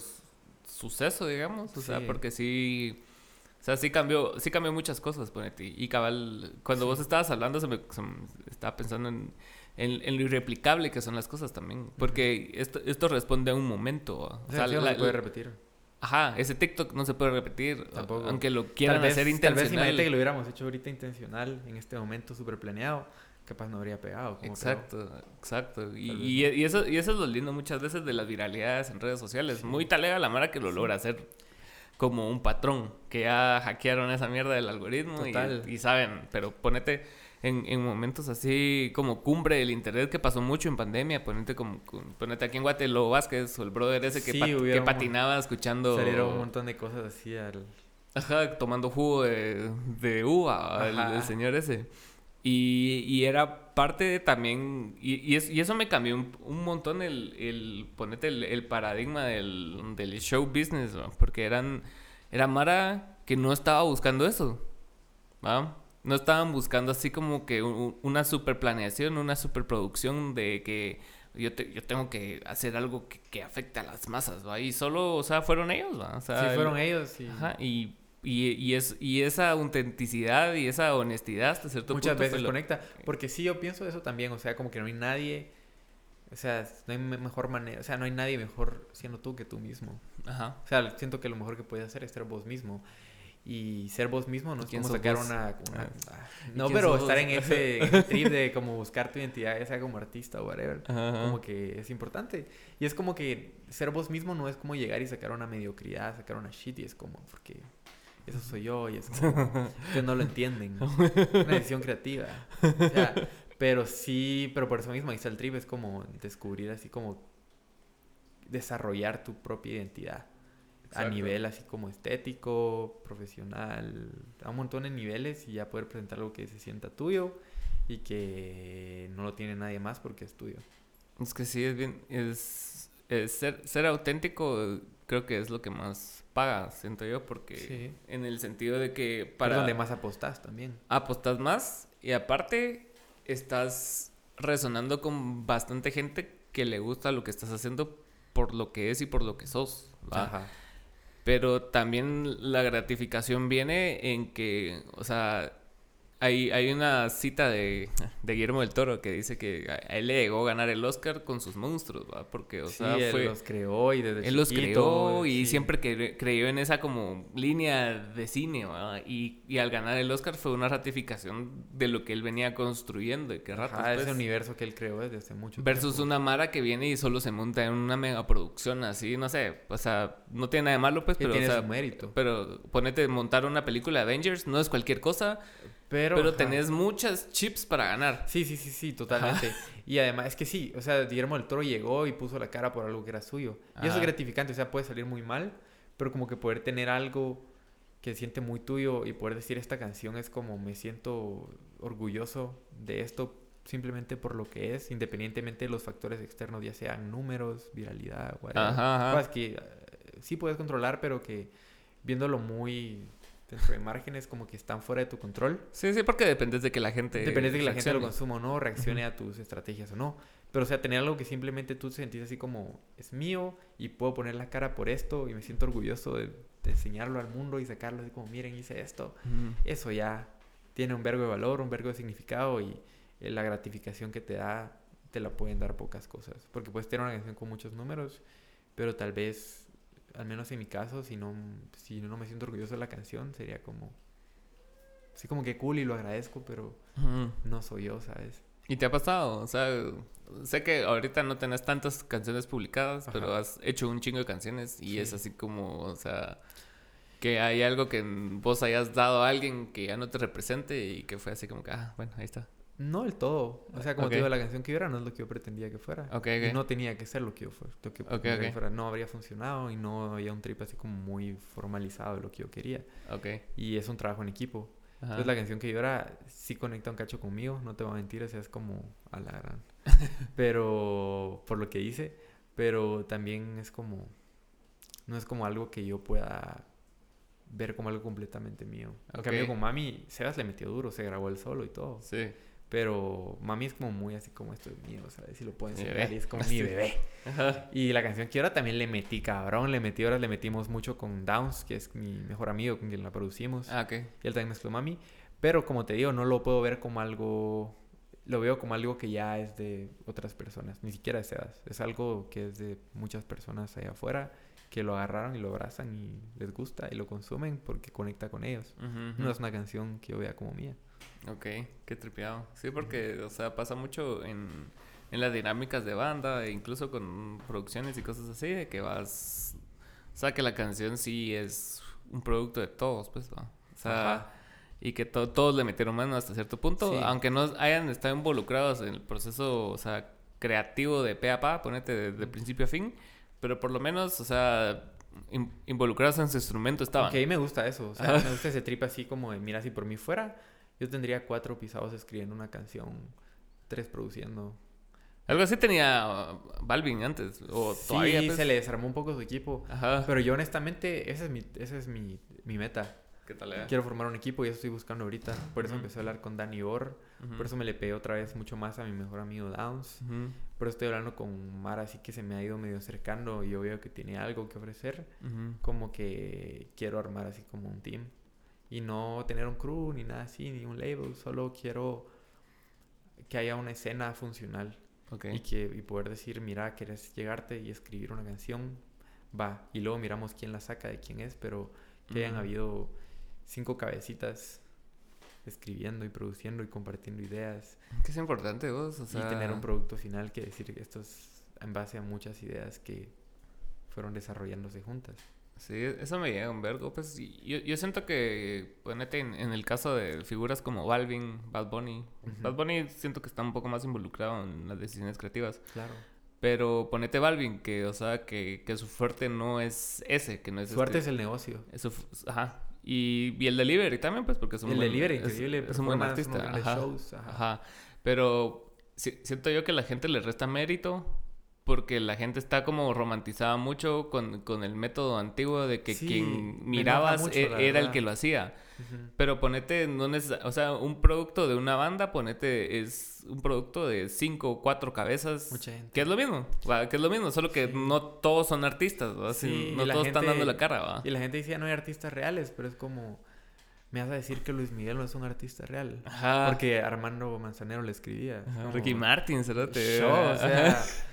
suceso, digamos. O sea, porque sí. O sea, sí cambió, sí cambió muchas cosas, ponete. Y cabal, cuando vos estabas hablando, se me, se me, estaba pensando en en, lo irreplicable que son las cosas también. Porque esto, esto responde a un momento. O sea, no se puede repetir. Ajá, ese TikTok no se puede repetir. Tampoco. Aunque lo quieran hacer intencional. Tal vez imagínate que lo hubiéramos hecho ahorita intencional, en este momento súper planeado, capaz no habría pegado. exacto, exacto. Y, y, eso, y eso es lo lindo muchas veces de las viralidades en redes sociales. Muy talega la mara que lo logra hacer como un patrón, que ya hackearon esa mierda del algoritmo y, y, saben, pero ponete en, en, momentos así como cumbre del internet que pasó mucho en pandemia. Ponete, como, ponete aquí en Guatelo Vázquez o el brother ese que, que patinaba escuchando. Salieron un montón de cosas así al. Ajá, tomando jugo de, de uva, el, señor ese. Y, y, era parte de también, y, y, eso me cambió un, un montón el, el ponete el, el, paradigma del, del show business, porque eran, era Mara que no estaba buscando eso, ¿va? No estaban buscando así como que una super planeación, una super producción de que yo, yo tengo que hacer algo que, afecte a las masas, ¿va? Y solo, o sea, fueron ellos, ¿va? O sea, sí, fueron ellos, sí. Ajá, y, y, es, y esa autenticidad y esa honestidad hasta cierto Muchas veces conecta, porque sí, yo pienso eso también, o sea, como que no hay nadie, o sea, no hay mejor manera, o sea, no hay nadie mejor siendo tú que tú mismo. Ajá. O sea, siento que lo mejor que puedes hacer es ser vos mismo. Y ser vos mismo no es como sacar una... Ah. Ah, no, pero estar en ese, trip de como buscar tu identidad, ya sea como artista o whatever, como que es importante. Y es como que ser vos mismo no es como llegar y sacar una mediocridad, sacar una shit, y es como, porque eso soy yo, y es como, que no lo entienden. Una decisión creativa. O sea, pero sí, pero por eso mismo ahí está el trip, es como descubrir así como desarrollar tu propia identidad a nivel así como estético, profesional, a un montón de niveles y ya poder presentar algo que se sienta tuyo y que no lo tiene nadie más porque es tuyo. Es que sí, es bien, es, ser, ser auténtico creo que es lo que más paga, siento yo, porque en el sentido de que para... Es donde más apostas también. Apostas más y aparte estás resonando con bastante gente que le gusta lo que estás haciendo por lo que es y por lo que sos. Ajá. Pero también la gratificación viene en que, o sea, hay, hay una cita de, de, Guillermo del Toro que dice que a él le llegó a ganar el Oscar con sus monstruos, ¿va? Porque, o sea, él los creó y desde Él los creó y siempre creyó en esa como línea de cine, ¿va? Y, y, al ganar el Oscar fue una ratificación de lo que él venía construyendo y qué rato Ah, ese universo que él creó desde hace mucho versus una Mara que viene y solo se monta en una megaproducción así, no sé, o sea, no tiene nada de malo, pues, pero... Tiene su mérito. Pero ponete montar una película de Avengers, no es cualquier cosa pero, tenés muchas chips para ganar. Sí, sí, sí, sí, totalmente. Y además, es que sí, o sea, Guillermo del Toro llegó y puso la cara por algo que era suyo. Y eso es gratificante, o sea, puede salir muy mal, pero como que poder tener algo que siente muy tuyo y poder decir esta canción es como me siento orgulloso de esto simplemente por lo que es, independientemente de los factores externos, ya sean números, viralidad, whatever. Ajá, Cosas que eh, sí puedes controlar, pero que viéndolo muy dentro de márgenes como que están fuera de tu control. Sí, sí, porque dependes de que la gente... Dependes de que la gente lo consuma o no, reaccione a tus estrategias o no. Pero, o sea, tener algo que simplemente tú sentís así como, es mío y puedo poner la cara por esto y me siento orgulloso de, enseñarlo al mundo y sacarlo así como, miren, hice esto. Eso ya tiene un vergo de valor, un vergo de significado y eh, la gratificación que te da, te la pueden dar pocas cosas. Porque puedes tener una canción con muchos números, pero tal vez al menos en mi caso, si no, si no me siento orgulloso de la canción, sería como... Sí, como que cool y lo agradezco, pero no soy yo, ¿sabes? ¿Y te ha pasado? O sea, sé que ahorita no tenés tantas canciones publicadas, pero has hecho un chingo de canciones y es así como, o sea, que hay algo que vos hayas dado a alguien que ya no te represente y que fue así como que, ah, bueno, ahí está. No del todo. O sea, como te digo, la canción que yo era no es lo que yo pretendía que fuera. Y no tenía que ser lo que yo fuera. Lo que, que fuera. No habría funcionado y no había un trip así como muy formalizado de lo que yo quería. Y es un trabajo en equipo. Entonces la canción que yo era sí conecta un cacho conmigo, no te voy a mentir, o sea, es como a la gran. pero por lo que hice, pero también es como no es como algo que yo pueda ver como algo completamente mío. En cambio con Mami, Sebas le metió duro, se grabó él solo y todo. Sí. Pero mami es como muy así como esto es mío, ¿sabes? Si lo pueden saber y es como mi bebé. Y la canción que ahora también le metí, cabrón. Le metí, ahora le metimos mucho con Downs, que es mi mejor amigo con quien la producimos. Ah, ok. Y él también mezcló mami. Pero como te digo, no lo puedo ver como algo. Lo veo como algo que ya es de otras personas, ni siquiera de Sedas. Es algo que es de muchas personas allá afuera que lo agarraron y lo abrazan y les gusta y lo consumen porque conecta con ellos. No es una canción que yo vea como mía. Ok, qué tripeado. Sí, porque, o sea, pasa mucho en, en las dinámicas de banda, e incluso con producciones y cosas así, de que vas. O sea, que la canción sí es un producto de todos, pues, ¿no? O sea, y que todos le metieron mano hasta cierto punto, aunque no hayan estado involucrados en el proceso, o sea, creativo de pe a pa, ponete de, principio a fin, pero por lo menos, o sea, involucrados en su instrumento estaban. Que ahí me gusta eso, o sea, me gusta ese trip así como de, mira, si por mí fuera yo tendría cuatro pisados escribiendo una canción, tres produciendo. Algo así tenía uh, Balvin antes, o sí, todavía. Pues. se le desarmó un poco su equipo. Ajá. Pero yo honestamente, esa es mi, esa es mi, mi meta. ¿Qué tal, eh? Quiero formar un equipo y eso estoy buscando ahorita. Por eso empecé a hablar con Danny Orr. Por eso me le pegué otra vez mucho más a mi mejor amigo Downs. Por eso estoy hablando con Mara, así que se me ha ido medio cercano y yo veo que tiene algo que ofrecer. Como que quiero armar así como un team y no tener un crew ni nada así, ni un label, solo quiero que haya una escena funcional y, que, y poder decir, mira, quieres llegarte y escribir una canción, va, y luego miramos quién la saca, de quién es, pero que hayan habido cinco cabecitas escribiendo y produciendo y compartiendo ideas. Que es importante vos, o sea... Y tener un producto final que decir que esto es en base a muchas ideas que fueron desarrollándose juntas. Sí, eso me llega un vergo. Pues yo, yo siento que, ponete en, en, el caso de figuras como Balvin, Bad Bunny. Bad Bunny siento que está un poco más involucrado en las decisiones creativas. Claro. Pero ponete Balvin, que, o sea, que, que su fuerte no es ese, que no es... Su fuerte este es el negocio. ajá. Y, y, el delivery también, pues, porque es un el buen... delivery, increíble. Es, un buen artista. Ajá, shows, ajá. ajá. Pero siento yo que la gente le resta mérito porque la gente está como romantizada mucho con, con el método antiguo de que quien mirabas e, era el que lo hacía. Pero ponete, no o sea, un producto de una banda, ponete, es un producto de cinco o cuatro cabezas. Que es lo mismo, que es lo mismo, solo que no todos son artistas, no todos están dando la cara. ¿va? Y la gente dice, no hay artistas reales, pero es como me vas a decir que Luis Miguel no es un artista real. Ajá. Porque Armando Manzanero le escribía. Ricky Martin. Yo, o sea,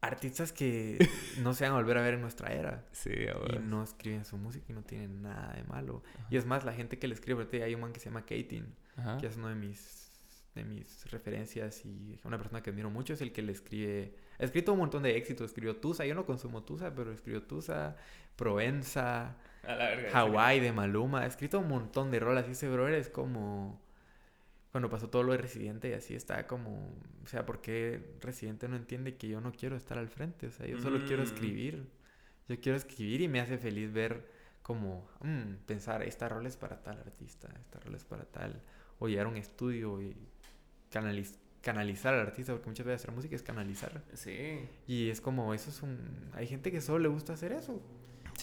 artistas que no se van a volver a ver en nuestra era. Sí, Y no escriben su música y no tienen nada de malo. Y es más, la gente que le escribe, hay un man que se llama Katin, que es uno de mis de mis referencias y una persona que admiro mucho es el que le escribe ha escrito un montón de éxitos escribió Tusa yo no consumo Tusa pero escribió Tusa Provenza Hawaii de Maluma ha escrito un montón de rolas y ese brother es como cuando pasó todo lo de Residente y así está como, o sea, ¿por qué Residente no entiende que yo no quiero estar al frente? O sea, yo solo quiero mm. escribir. Yo quiero escribir y me hace feliz ver como, mm, pensar, esta rol es para tal artista, esta rol es para tal, o llegar a un estudio y canalizar al artista, porque muchas veces hacer música es canalizar. Sí. Y es como, eso es un, hay gente que solo le gusta hacer eso.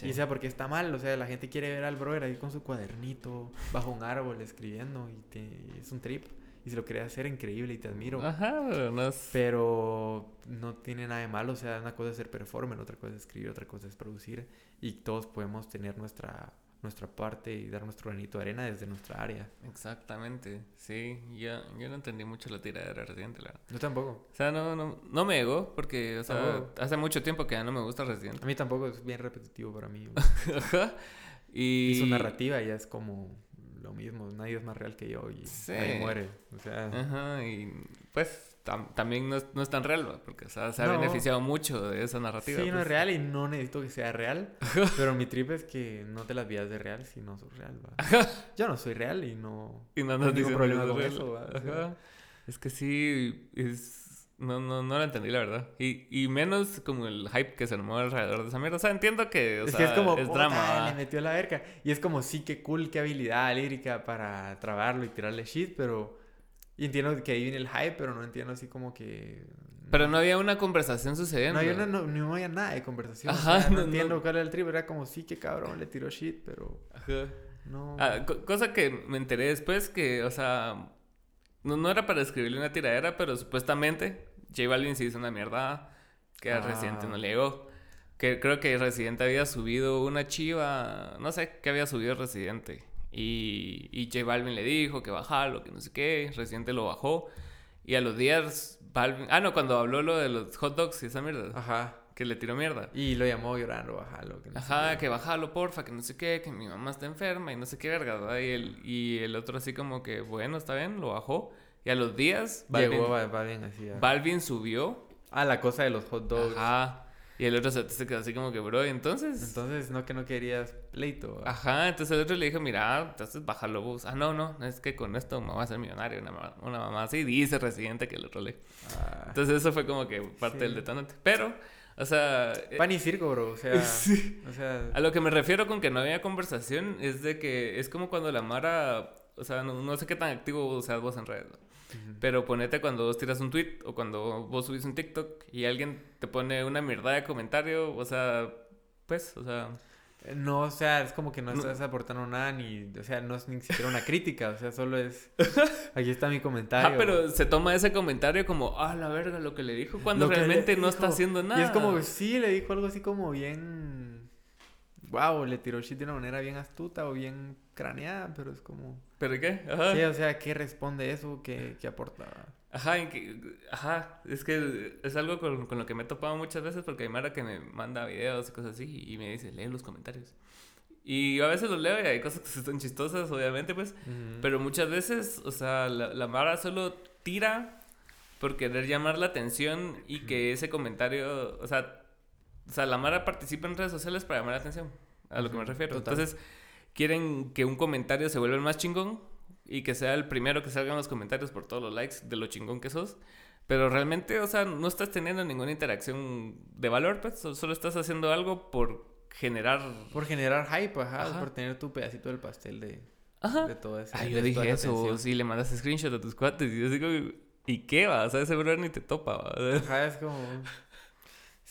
Y sea porque está mal, o sea, la gente quiere ver al brother ahí con su cuadernito, bajo un árbol, escribiendo, y es un trip. Y se lo quería hacer increíble y te admiro. Ajá, pero no Pero no tiene nada de malo, o sea, una cosa es ser performer, otra cosa es escribir, otra cosa es producir. Y todos podemos tener nuestra nuestra parte y dar nuestro granito de arena desde nuestra área. Exactamente, sí. Yo, yo no entendí mucho la tiradera Residente, la Yo tampoco. O sea, no, no, no me ego porque, o sea, hace mucho tiempo que ya no me gusta Residente. A mí tampoco, es bien repetitivo para mí. y... y... su narrativa ya es como lo mismo, nadie es más real que yo y ahí muere. O sea... Ajá, y pues también no es, no es, tan real, porque se ha beneficiado mucho de esa narrativa. Sí, no es pues. real y no necesito que sea real. pero mi trip es que no te las vías de real si no sos real. Yo no soy real y no, y no, no tengo problema con eso. Es que sí, es... No, no, no lo entendí, la verdad. Y, y menos como el hype que se armó alrededor de esa mierda. O sea, entiendo que, o es, sea, que es, como, es drama. Le metió la verga. Y es como, sí, qué cool, qué habilidad lírica para trabarlo y tirarle shit, pero y entiendo que ahí viene el hype, pero no entiendo así como que... Pero no había una conversación sucediendo. No, no, no, había nada de conversación. Ajá, no, entiendo cuál era el trip. Era como, sí, que cabrón, le tiró shit, pero... Ajá. No... Ah, cosa que me enteré después que, o sea... No, no era para escribirle una tiradera, pero supuestamente J Balvin se hizo una mierda que a Residente no le llegó. Que creo que Residente había subido una chiva... No sé, qué había subido Residente. Y, y J Balvin le dijo que bajalo, que no sé qué. Reciente lo bajó. Y a los días, Balvin. Ah, no, cuando habló lo de los hot dogs y esa mierda. Ajá. Que le tiró mierda. Y lo llamó llorando, bajalo. Que Ajá, que bajalo, porfa, que no sé qué, que mi mamá está enferma y no sé qué verga, ¿verdad? Y el, y el otro así como que, bueno, está bien, lo bajó. Y a los días, Balvin, Llegó Balvin así. Balvin subió. Ah, la cosa de los hot dogs. Ajá. Y el otro se, quedó así como que, bro, entonces... Entonces, no que no querías pleito. Ajá, entonces el otro le dijo, mira, entonces bájalo bus. Ah, no, no, es que con esto me voy a ser millonario. Una, una mamá así dice residente que el otro le... Ah. Entonces eso fue como que parte del detonante. Pero, o sea... Pan y circo, bro, o sea... Sí. O sea... A lo que me refiero con que no había conversación es de que es como cuando la Mara... O sea, no, no sé qué tan activo seas vos en redes. Pero ponete cuando vos tiras un tweet o cuando vos subís un TikTok y alguien te pone una mierda de comentario, o sea, pues, o sea... No, o sea, es como que no, estás aportando nada ni, o sea, no es ni siquiera una crítica, o sea, solo es, aquí está mi comentario. Ah, pero se toma ese comentario como, ah, la verga, lo que le dijo, cuando realmente no está haciendo nada. Y es como, sí, le dijo algo así como bien, wow, le tiró shit de una manera bien astuta o bien craneada, pero es como... ¿Pero qué? Ajá. Sí, o sea, ¿qué responde eso? ¿Qué, qué aporta? Ajá, ajá, es que es algo con, con, lo que me he topado muchas veces porque hay Mara que me manda videos y cosas así y me dice, lee los comentarios. Y a veces los leo y hay cosas que son chistosas, obviamente, pues. Pero muchas veces, o sea, la, la Mara solo tira por querer llamar la atención y que ese comentario, o sea, o sea, la Mara participa en redes sociales para llamar la atención, a lo que me refiero. Entonces, quieren que un comentario se vuelva el más chingón y que sea el primero que salga en los comentarios por todos los likes de lo chingón que sos. Pero realmente, o sea, no estás teniendo ninguna interacción de valor, pues solo estás haciendo algo por generar... Por generar hype, ajá, por tener tu pedacito del pastel de, de todo eso. Ay, yo dije eso, si le mandas screenshot a tus cuates y yo digo, ¿y qué va? O sea, ese brother ni te topa, ¿va? Ajá, es como...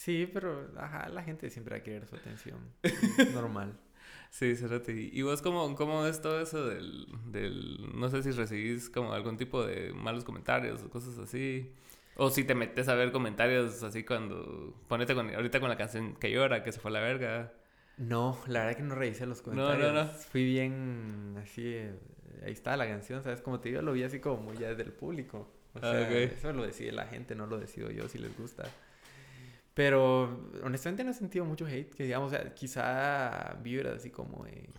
Sí, pero, ajá, la gente siempre va a querer su atención. Normal. Sí, Cerati. ¿Y vos cómo, cómo es todo eso del, del... No sé si recibís como algún tipo de malos comentarios o cosas así? O si te metes a ver comentarios así cuando... Ponete con, ahorita con la canción que llora, que se fue a la verga. No, la verdad que no revisé los comentarios. No, no, no. Fui bien así... Ahí está la canción, ¿sabes? Como te digo, lo vi así como muy ya del público. O ah, sea, eso lo decide la gente, no lo decido yo si les gusta. Pero honestamente no he sentido mucho hate, que digamos, o sea, quizá vibras así como de...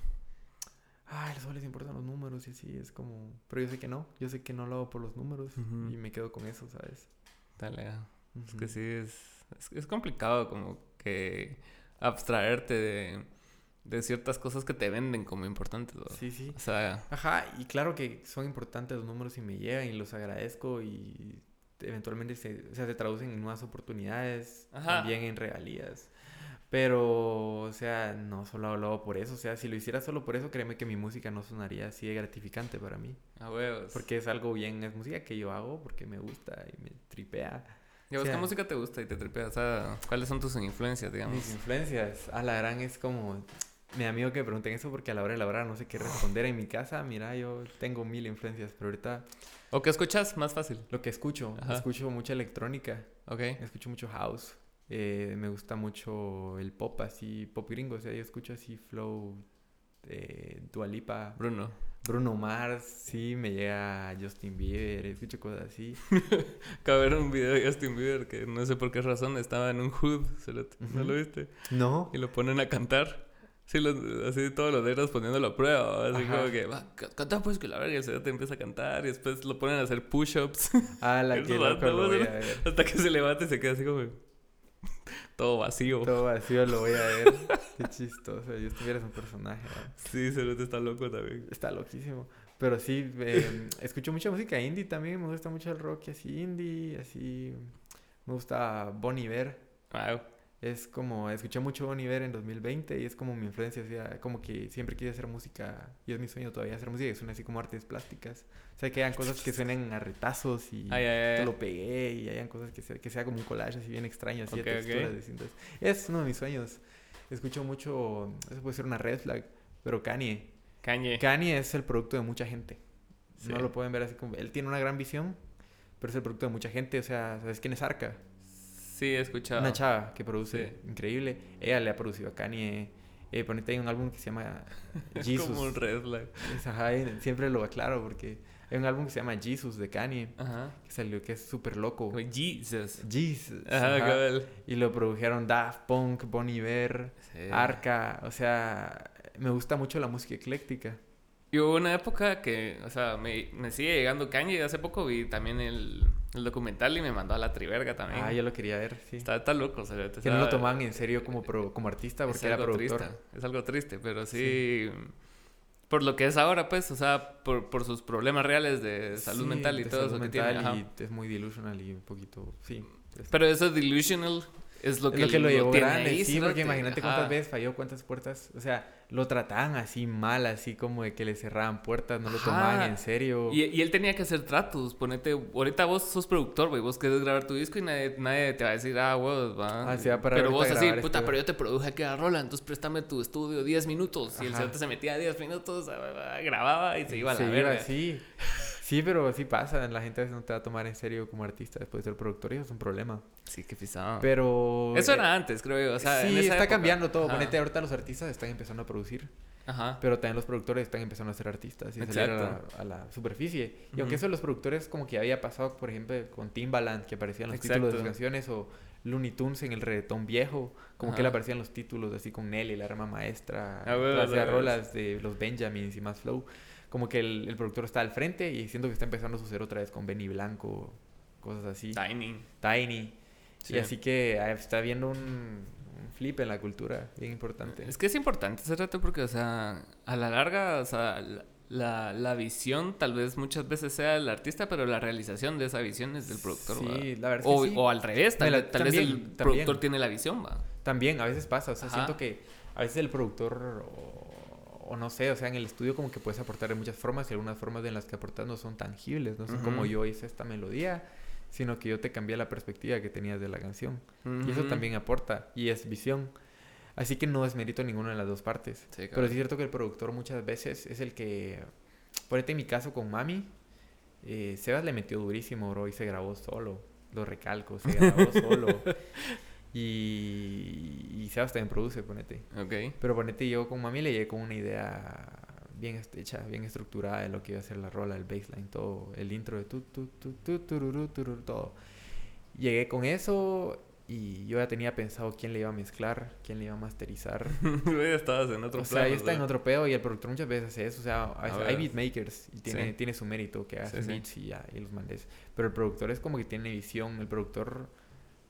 Ay, solo les importan los números y así, es como... Pero yo sé que no, yo sé que no lo hago por los números y me quedo con eso, ¿sabes? Dale, es que sí, es, es, complicado como que abstraerte de, de, ciertas cosas que te venden como importantes. Sí, sí. O sea... Ajá, y claro que son importantes los números y me llegan y los agradezco y eventualmente se, o sea, se traducen en nuevas oportunidades, también en regalías. Pero, o sea, no solo hablado por eso. O sea, si lo hiciera solo por eso, créeme que mi música no sonaría así de gratificante para mí. A huevos. Porque es algo bien, es música que yo hago porque me gusta y me tripea. ¿Y a vos qué música te gusta y te tripea? O sea, ¿cuáles son tus influencias, digamos? Mis influencias. A la gran es como... Mi amigo que me pregunten eso porque a la hora de la hora no sé qué responder en mi casa. Mira, yo tengo mil influencias, pero ahorita... ¿O qué escuchas? Más fácil. Lo que escucho. Escucho mucha electrónica. Ok. Escucho mucho house. Eh, me gusta mucho el pop, así, pop gringo. O sea, yo escucho así flow de Dualipa. Bruno. Bruno Mars, sí, me llega Justin Bieber, escucho cosas así. Acabo de ver un video de Justin Bieber que no sé por qué razón estaba en un hood, ¿no lo viste? No. Y lo ponen a cantar. Sí, así todos los dedos poniéndolo a prueba. Así como que, va, canta pues que la verga. El te empieza a cantar y después lo ponen a hacer push-ups. Ah, la que loco, lo voy a ver. Hasta que se levanta y se queda así como... Todo vacío. Todo vacío lo voy a ver. Qué chistoso. Yo estuviera un personaje. Sí, Cerote está loco también. Está loquísimo. Pero sí, eh, escucho mucha música indie también. Me gusta mucho el rock así indie, así... Me gusta Bon Iver. Wow es como, escuché mucho Bon Iver en 2020 y es como mi influencia, o sea, como que siempre quise hacer música, y es mi sueño todavía hacer música que suene así como artes plásticas. O sea, que hayan cosas que suenen a retazos y te lo pegué y hayan cosas que sea, que sea como un collage así bien extraño, así de texturas distintas. Es uno de mis sueños. Escucho mucho, eso puede ser una red flag, pero Kanye. Kanye. Kanye es el producto de mucha gente. No lo pueden ver así como... Él tiene una gran visión, pero es el producto de mucha gente. O sea, ¿sabes quién es Arca? Sí, he escuchado. Una chava que produce increíble. Ella le ha producido a Kanye. Eh, ponete hay un álbum que se llama Jesus. como un red flag. siempre lo aclaro porque hay un álbum que se llama Jesus de Kanye. Ajá. Que salió que es súper loco. Jesus. Jesus. Ajá, Y lo produjeron Daft Punk, Bon Iver, Arca. O sea, me gusta mucho la música ecléctica. Y hubo una época que, o sea, me, me sigue llegando Kanye. Hace poco vi también el, el documental y me mandó a la triverga también. Ah, yo lo quería ver, sí. Está, está loco, o sea, Que no lo tomaban en serio como, como artista porque era productor. Triste, es algo triste, pero sí, Por lo que es ahora, pues, o sea, por, por sus problemas reales de salud mental y todo eso que tiene. Y es muy delusional y un poquito, sí. Pero eso delusional es lo que, lo, que lo, llevó grande, sí, porque imagínate cuántas veces falló, cuántas puertas, o sea, lo trataban así mal, así como de que le cerraban puertas, no lo tomaban en serio. Y, y, él tenía que hacer tratos, ponete, ahorita vos sos productor, güey, vos querés grabar tu disco y nadie, nadie te va a decir, ah, vos, va. Ah, sí, para pero vos así, puta, pero yo te produje aquí a rola, entonces préstame tu estudio 10 minutos. Y el señor se metía 10 minutos, grababa y se iba a la se verga. sí. Sí, pero sí pasa. La gente a veces no te va a tomar en serio como artista después de ser productor y eso es un problema. Sí, qué pisado. Pero... Eso era eh, antes, creo yo. O sea, sí, está cambiando todo. Ponete, ahorita los artistas están empezando a producir. Ajá. Pero también los productores están empezando a ser artistas y salir a la, superficie. Y aunque eso de los productores como que había pasado, por ejemplo, con Timbaland, que aparecían los títulos de sus canciones, o Looney Tunes en el reggaetón viejo, como que le aparecían los títulos así con Nelly, la arma maestra, ah, las rolas de los Benjamins y más flow. Como que el, productor está al frente y siento que está empezando a suceder otra vez con Benny Blanco, cosas así. Tiny. Tiny. Y así que ah, está viendo un, flip en la cultura, bien importante. Es que es importante ese reto porque, o sea, a la larga, o sea, la, la, visión tal vez muchas veces sea el artista, pero la realización de esa visión es del productor. Sí, la verdad. O, sí. o al revés, tal, vez el productor tiene la visión, va. También, a veces pasa, o sea, siento que a veces el productor, o, no sé, o sea, en el estudio como que puedes aportar de muchas formas y algunas formas en las que aportas no son tangibles, no son como yo hice esta melodía sino que yo te cambié la perspectiva que tenías de la canción. Y eso también aporta y es visión. Así que no es mérito ninguna de las dos partes. Pero es cierto que el productor muchas veces es el que, ponete en mi caso con Mami, eh, Sebas le metió durísimo, bro, y se grabó solo. Lo recalco, se grabó solo. Y, y Sebas también produce, ponete. Ok. Pero ponete yo con Mami le llegué con una idea bien hecha, bien estructurada de lo que iba a ser la rola, el baseline, todo, el intro de tu, tu, tu, tu, todo. Llegué con eso y yo ya tenía pensado quién le iba a mezclar, quién le iba a masterizar. estabas en otro O sea, ahí está en otro pedo y el productor muchas veces hace eso. O sea, hay beatmakers y tiene, tiene su mérito que hace beats y ya, y los mandes. Pero el productor es como que tiene visión. El productor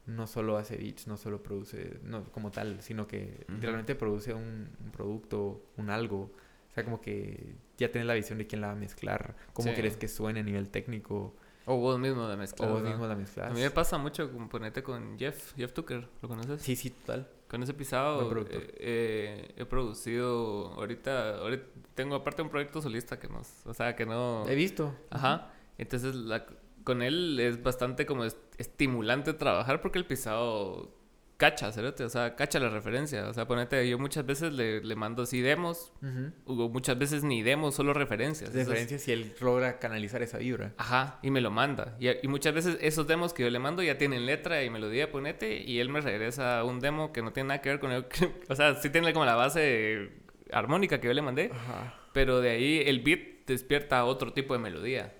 no solo hace beats, no solo produce no, como tal, sino que realmente produce un, un, producto, un algo sea, como que ya tienes la visión de quién la va a mezclar, cómo quieres que suene a nivel técnico. O vos mismo la mezclas. O vos mismo la mezclas. A mí me pasa mucho con ponerte con Jeff, Jeff Tucker, ¿lo conoces? Sí, sí, total. Con ese pisado eh, eh, he producido ahorita, ahorita tengo aparte un proyecto solista que nos, o sea, que no... He visto. Ajá. Entonces la, con él es bastante como estimulante trabajar porque el pisado cacha, ¿cierto? O sea, cacha la referencia. O sea, ponete, yo muchas veces le, le mando así demos, o muchas veces ni demos, solo referencias. Referencias y él logra canalizar esa vibra. Ajá, y me lo manda. Y, y, muchas veces esos demos que yo le mando ya tienen letra y melodía, ponete, y él me regresa un demo que no tiene nada que ver con él. o sea, sí tiene como la base armónica que yo le mandé, Ajá. pero de ahí el beat despierta otro tipo de melodía.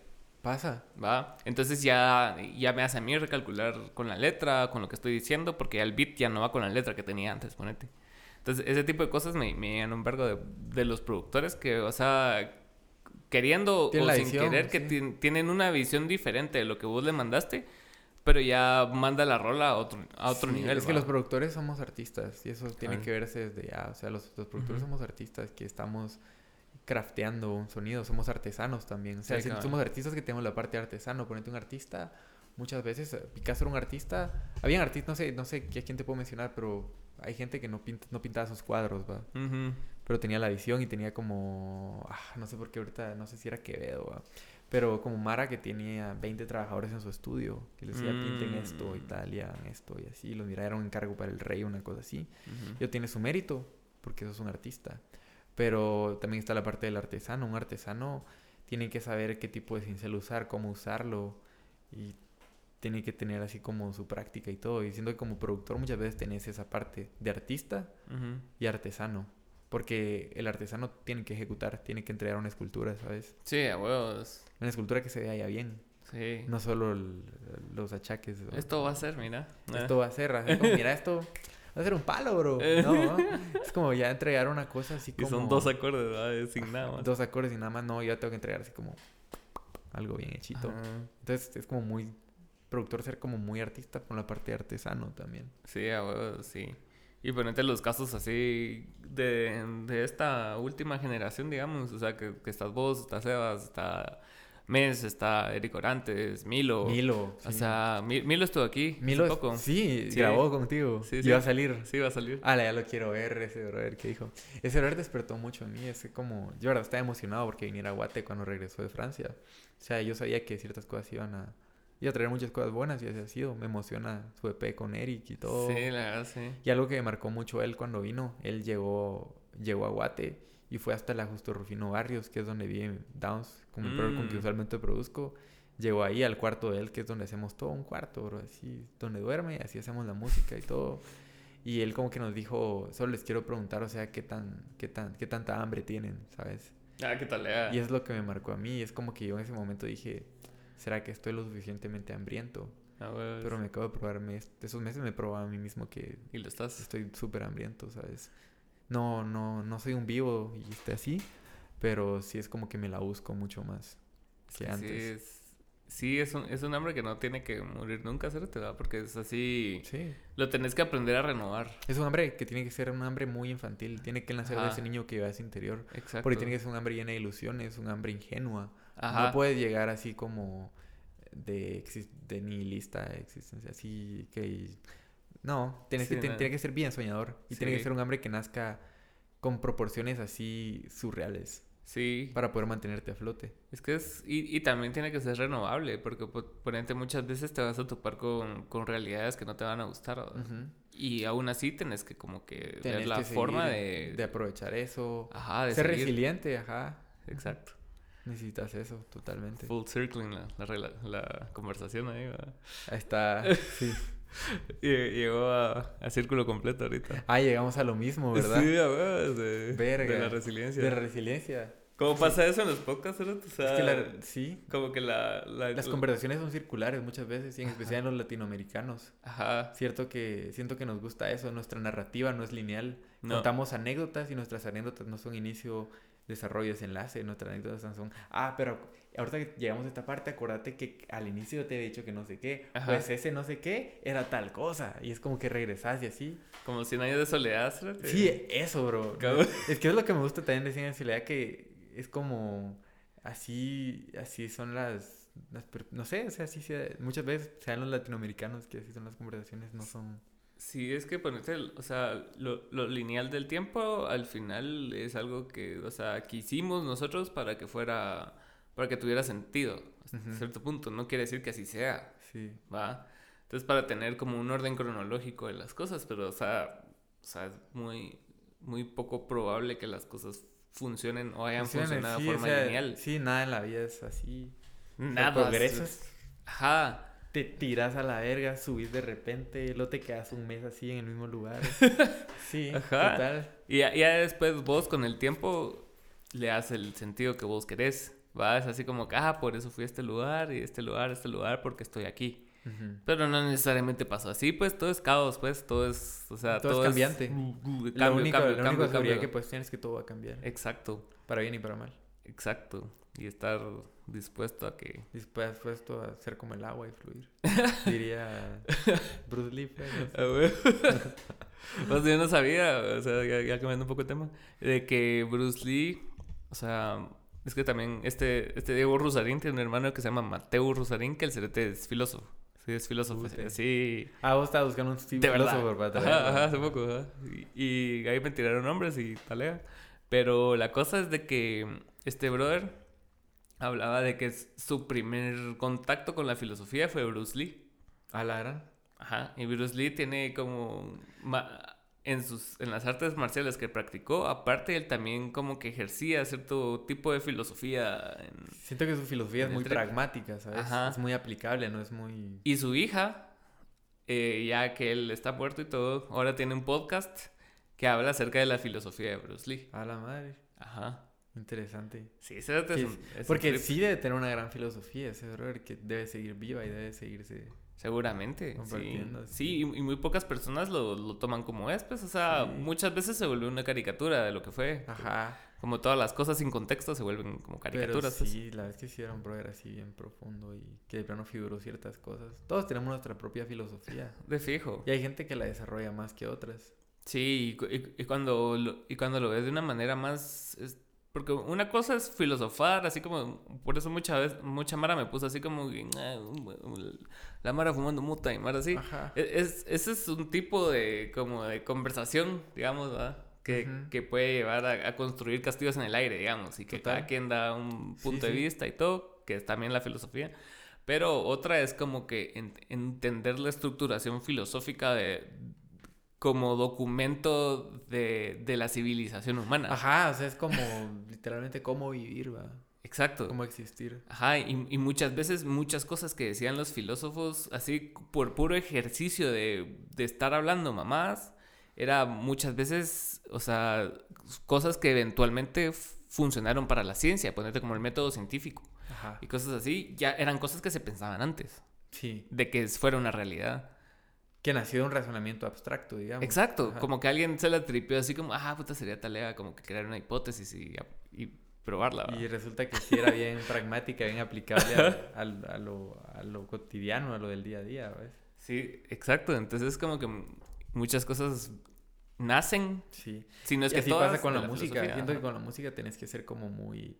Pasa. ¿Va? Entonces ya, ya me hace a mí recalcular con la letra, con lo que estoy diciendo, porque ya el beat ya no va con la letra que tenía antes, ponete. Entonces, ese tipo de cosas me, me un vergo de, de, los productores que, o sea, queriendo o sin querer, que tienen una visión diferente de lo que vos le mandaste, pero ya manda la rola a otro, a otro nivel. Es que los productores somos artistas y eso tiene que verse desde ya. O sea, los, los productores somos artistas que estamos crafteando un sonido, somos artesanos también. O sea, somos artistas que tenemos la parte artesano. Ponete un artista, muchas veces eh, Picasso era un artista. Había artistas, no sé, no sé a quién te puedo mencionar, pero hay gente que no, pinta, no pintaba sus cuadros, ¿va? Pero tenía la visión y tenía como, ah, no sé por qué ahorita, no sé si era Quevedo, ¿va? Pero como Mara que tenía 20 trabajadores en su estudio, que les decía pinten esto, mm. Italia, esto y así, los mira, era un encargo para el rey, una cosa así. Yo tiene su mérito, porque eso es un artista. Pero también está la parte del artesano. Un artesano tiene que saber qué tipo de cincel usar, cómo usarlo y tiene que tener así como su práctica y todo. Y siento que como productor muchas veces tenés esa parte de artista y artesano. Porque el artesano tiene que ejecutar, tiene que entregar una escultura, ¿sabes? Sí, a huevos. Una escultura que se vea ya bien. Sí. No solo los achaques. Esto va a ser, mira. Esto va a ser. mira esto va a ser un palo, bro. Eh. No, es como ya entregar una cosa así como... Y son dos acordes, ¿verdad? Sin nada más. Dos acordes y nada más. No, yo tengo que entregar así como algo bien hechito. Entonces es como muy... Productor ser como muy artista con la parte de artesano también. Sí, a sí. Y ponete los casos así de, de esta última generación, digamos. O sea, que, que estás vos, está Sebas, está Mes, está Eric Orantes, Milo. Milo. O sea, Milo estuvo aquí. Milo. Hace poco. Sí, grabó contigo. Sí, sí. Iba a salir. Sí, iba a salir. Ah, ya lo quiero ver, ese brother que dijo. Ese brother despertó mucho en mí. Es como. Yo, verdad, estaba emocionado porque viniera a Guate cuando regresó de Francia. O sea, yo sabía que ciertas cosas iban a. Iba a traer muchas cosas buenas y así ha sido. Me emociona su EP con Eric y todo. Sí, la verdad, sí. Y algo que me marcó mucho él cuando vino. Él llegó, llegó a Guate y fue hasta la Justo Rufino Barrios, que es donde vive Downs, como el con que mm. usualmente produzco. Llegó ahí al cuarto de él, que es donde hacemos todo, un cuarto, bro, así, donde duerme, así hacemos la música y todo. Y él como que nos dijo, solo les quiero preguntar, o sea, qué tan, qué tan, qué tanta hambre tienen, ¿sabes? Ah, qué tal, Y es lo que me marcó a mí, es como que yo en ese momento dije, ¿será que estoy lo suficientemente hambriento? Ah, Pero me acabo de probarme, esos meses me he probado a mí mismo que... ¿Y lo estás? Estoy súper hambriento, ¿sabes? No, no, no soy un vivo y esté así, pero sí es como que me la busco mucho más que antes. Sí, Sí, es un, es un hambre que no tiene que morir nunca, ¿verdad? Porque es así. Sí. Lo tenés que aprender a renovar. Es un hambre que tiene que ser un hambre muy infantil. Tiene que nacer de ese niño que va a ese interior. Exacto. Porque tiene que ser un hambre llena de ilusiones, un hambre ingenua. Ajá. No puedes llegar así como de, de nihilista existencia, así que. No, tienes que, tiene que ser bien soñador. Y tiene que ser un hambre que nazca con proporciones así surreales. Sí. Para poder mantenerte a flote. Es que es. Y, y también tiene que ser renovable, porque por ejemplo muchas veces te vas a topar con, con realidades que no te van a gustar. Y aún así tenés que, como que, ver la forma de. De aprovechar eso. Ajá, de ser resiliente, ajá. Exacto. Necesitas eso, totalmente. Full circling la, la, la conversación ahí, Ahí está, sí. Llegó a, a, círculo completo ahorita. Ah, llegamos a lo mismo, ¿verdad? Sí, a ver, de, de la resiliencia. De la resiliencia. ¿Cómo pasa eso en los podcasts, O sea, es que la, sí. Como que la, Las conversaciones son circulares muchas veces, y en especial en los latinoamericanos. Ajá. Cierto que, siento que nos gusta eso, nuestra narrativa no es lineal. Contamos anécdotas y nuestras anécdotas no son inicio, desarrollo, desenlace. Nuestras anécdotas son, ah, pero ahorita que llegamos a esta parte, acuérdate que al inicio te he dicho que no sé qué, pues ese no sé qué era tal cosa. Y es como que regresas y así. Como 100 años de soledad, Sí, eso, bro. Es que es lo que me gusta también de 100 años de soledad, que es como así, así son las, no sé, o sea, así muchas veces sean los latinoamericanos que así son las conversaciones, no son... Sí, es que ponerte, o sea, lo, lo, lineal del tiempo al final es algo que, o sea, que hicimos nosotros para que fuera para que tuviera sentido, hasta cierto punto. No quiere decir que así sea. Sí. ¿Va? Entonces, para tener como un orden cronológico de las cosas, pero, o sea, o sea es muy, muy poco probable que las cosas funcionen o hayan funcionado de forma lineal. Sí, nada en la vida es así. Nada. progresas. Ajá. Te tiras a la verga, subís de repente, luego te quedas un mes así en el mismo lugar. sí, Ajá. total. Y ya, ya después vos con el tiempo le das el sentido que vos querés. ¿Va? Es así como que, ah, por eso fui a este lugar y este lugar, este lugar, porque estoy aquí. Pero no necesariamente pasó así, pues todo es caos, pues todo es, o sea, todo, es cambiante. Cambio, la única, cambio, la única cambio, que pues tienes que todo va a cambiar. Exacto. Para bien y para mal. Exacto. Y estar dispuesto a que... Dispuesto a ser como el agua y fluir. Diría Bruce Lee. pues yo no sabía, o sea, ya, ya cambiando un poco el tema, de que Bruce Lee, o sea, es que también este, este Diego Rusarín tiene un hermano que se llama Mateo Rusarín, que el cerete es filósofo. Sí, es filósofo. sí. Ah, vos estabas buscando un filósofo para ajá, ajá, hace poco. Y, ahí me tiraron nombres y talea. Pero la cosa es de que este brother hablaba de que su primer contacto con la filosofía fue Bruce Lee. ¿A la gran? Ajá. Y Bruce Lee tiene como en, sus, en las artes marciales que practicó, aparte él también como que ejercía cierto tipo de filosofía. Siento que su filosofía es muy pragmática, ¿sabes? Es muy aplicable, no es muy... Y su hija, eh, ya que él está muerto y todo, ahora tiene un podcast que habla acerca de la filosofía de Bruce Lee. A la madre. Ajá. Interesante. Sí, ese es, Porque sí debe tener una gran filosofía ese error que debe seguir viva y debe seguirse Seguramente. Sí, sí y, muy pocas personas lo, lo, toman como es, pues, o sea, muchas veces se vuelve una caricatura de lo que fue. Ajá. Como todas las cosas sin contexto se vuelven como caricaturas. Pero pues. sí, la vez que hicieron un brother así bien profundo y que de plano figuró ciertas cosas. Todos tenemos nuestra propia filosofía. De fijo. Y hay gente que la desarrolla más que otras. Sí, y, cuando, lo, y cuando lo ves de una manera más... Porque una cosa es filosofar, así como, por eso mucha vez, mucha Mara me puso así como, ah, la Mara fumando muta y Mara así. E, es, ese es un tipo de, como de conversación, digamos, ¿verdad? Que, que puede llevar a, construir castillos en el aire, digamos, y que cada quien da un punto de vista y todo, que es también la filosofía. Pero otra es como que entender la estructuración filosófica de, como documento de, de, la civilización humana. Ajá, o sea, es como literalmente cómo vivir, va. Exacto. Cómo existir. Ajá, y, y, muchas veces muchas cosas que decían los filósofos, así por puro ejercicio de, de estar hablando mamás, era muchas veces, o sea, cosas que eventualmente funcionaron para la ciencia, ponerte como el método científico Ajá. y cosas así, ya eran cosas que se pensaban antes. Sí. De que fuera una realidad. Que nació de un razonamiento abstracto, digamos. Exacto, como que alguien se la tripió así como, ah, puta, sería tarea como que crear una hipótesis y, y probarla. Y resulta que sí era bien pragmática, bien aplicable a, a, lo, a, lo, cotidiano, a lo del día a día, ¿ves? Sí, exacto. Entonces es como que muchas cosas nacen. Sí. Si no es y que así todas pasa con la, la música. Siento que con la música tenés que ser como muy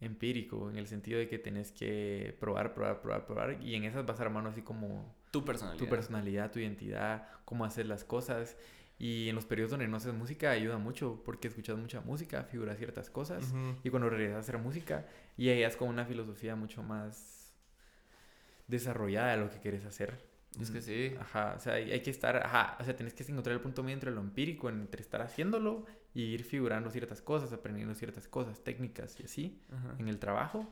empírico, en el sentido de que tenés que probar, probar, probar, probar. Y en esas vas armando así como Tu personalidad. tu personalidad, tu identidad, cómo hacer las cosas. Y en los periodos donde no haces música ayuda mucho porque escuchas mucha música, figuras ciertas cosas. Y cuando regresas a hacer música, y ahí es con una filosofía mucho más desarrollada de lo que quieres hacer. Es que sí. Ajá, o sea, hay hay que estar, ajá, o sea, tienes que encontrar el punto medio entre lo empírico, entre estar haciéndolo y ir figurando ciertas cosas, aprendiendo ciertas cosas, técnicas y así Ajá. en el trabajo,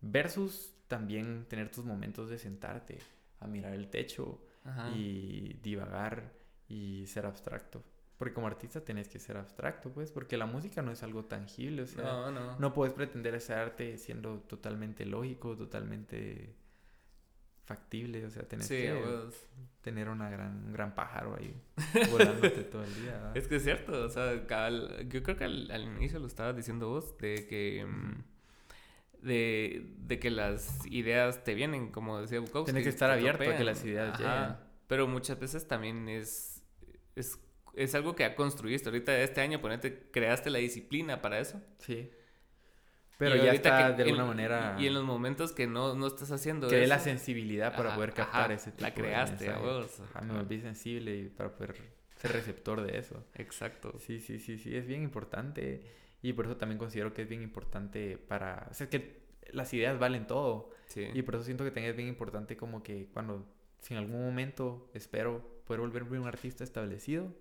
versus también tener tus momentos de sentarte a mirar el techo Ajá. y divagar y ser abstracto. Porque como artista tenés que ser abstracto, pues, porque la música no es algo tangible, o sea, No, no. no puedes pretender ese arte siendo totalmente lógico, totalmente factible, o sea, tenés Sí, que huevos. tener una gran, un gran pájaro ahí volándote todo el día. ¿verdad? Es que es cierto, o sea, yo creo que al, al inicio lo estabas diciendo vos, de que... mm, De, de que las ideas te vienen, como decía Bukowski. Tienes que estar abierto a que las ideas lleguen. Pero muchas veces también es, es, es algo que ya construiste. Ahorita este año, ponete, creaste la disciplina para eso. Sí. Pero Y ya está que de en- alguna manera Y en los momentos que no, no estás haciendo creé eso, la sensibilidad para Ajá, poder captar ajá, ese tipo la de creaste, a mensajes. huevos. Ajá, me volví sensible y para poder ser receptor de eso. Exacto. Sí, sí, sí, sí, es bien importante y por eso también considero que es bien importante para... O sea, es que las ideas valen todo. Sí. y por eso siento que también es bien importante como que cuando, si en algún momento espero poder volverme un artista establecido,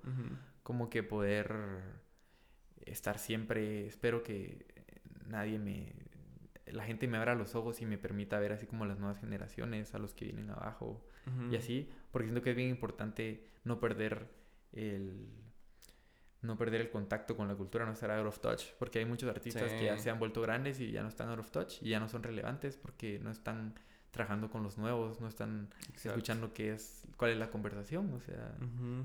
como que poder estar siempre, espero que nadie me, la gente me abra los ojos y me permita ver así como las nuevas generaciones, a los que vienen abajo y así, porque siento que es bien importante no perder el no perder el contacto con la cultura, no estar out of touch, porque hay muchos artistas que ya se han vuelto grandes y ya no están out of touch y ya no son relevantes porque no están trabajando con los nuevos, no están Exacto. escuchando qué es, cuál es la conversación, o sea,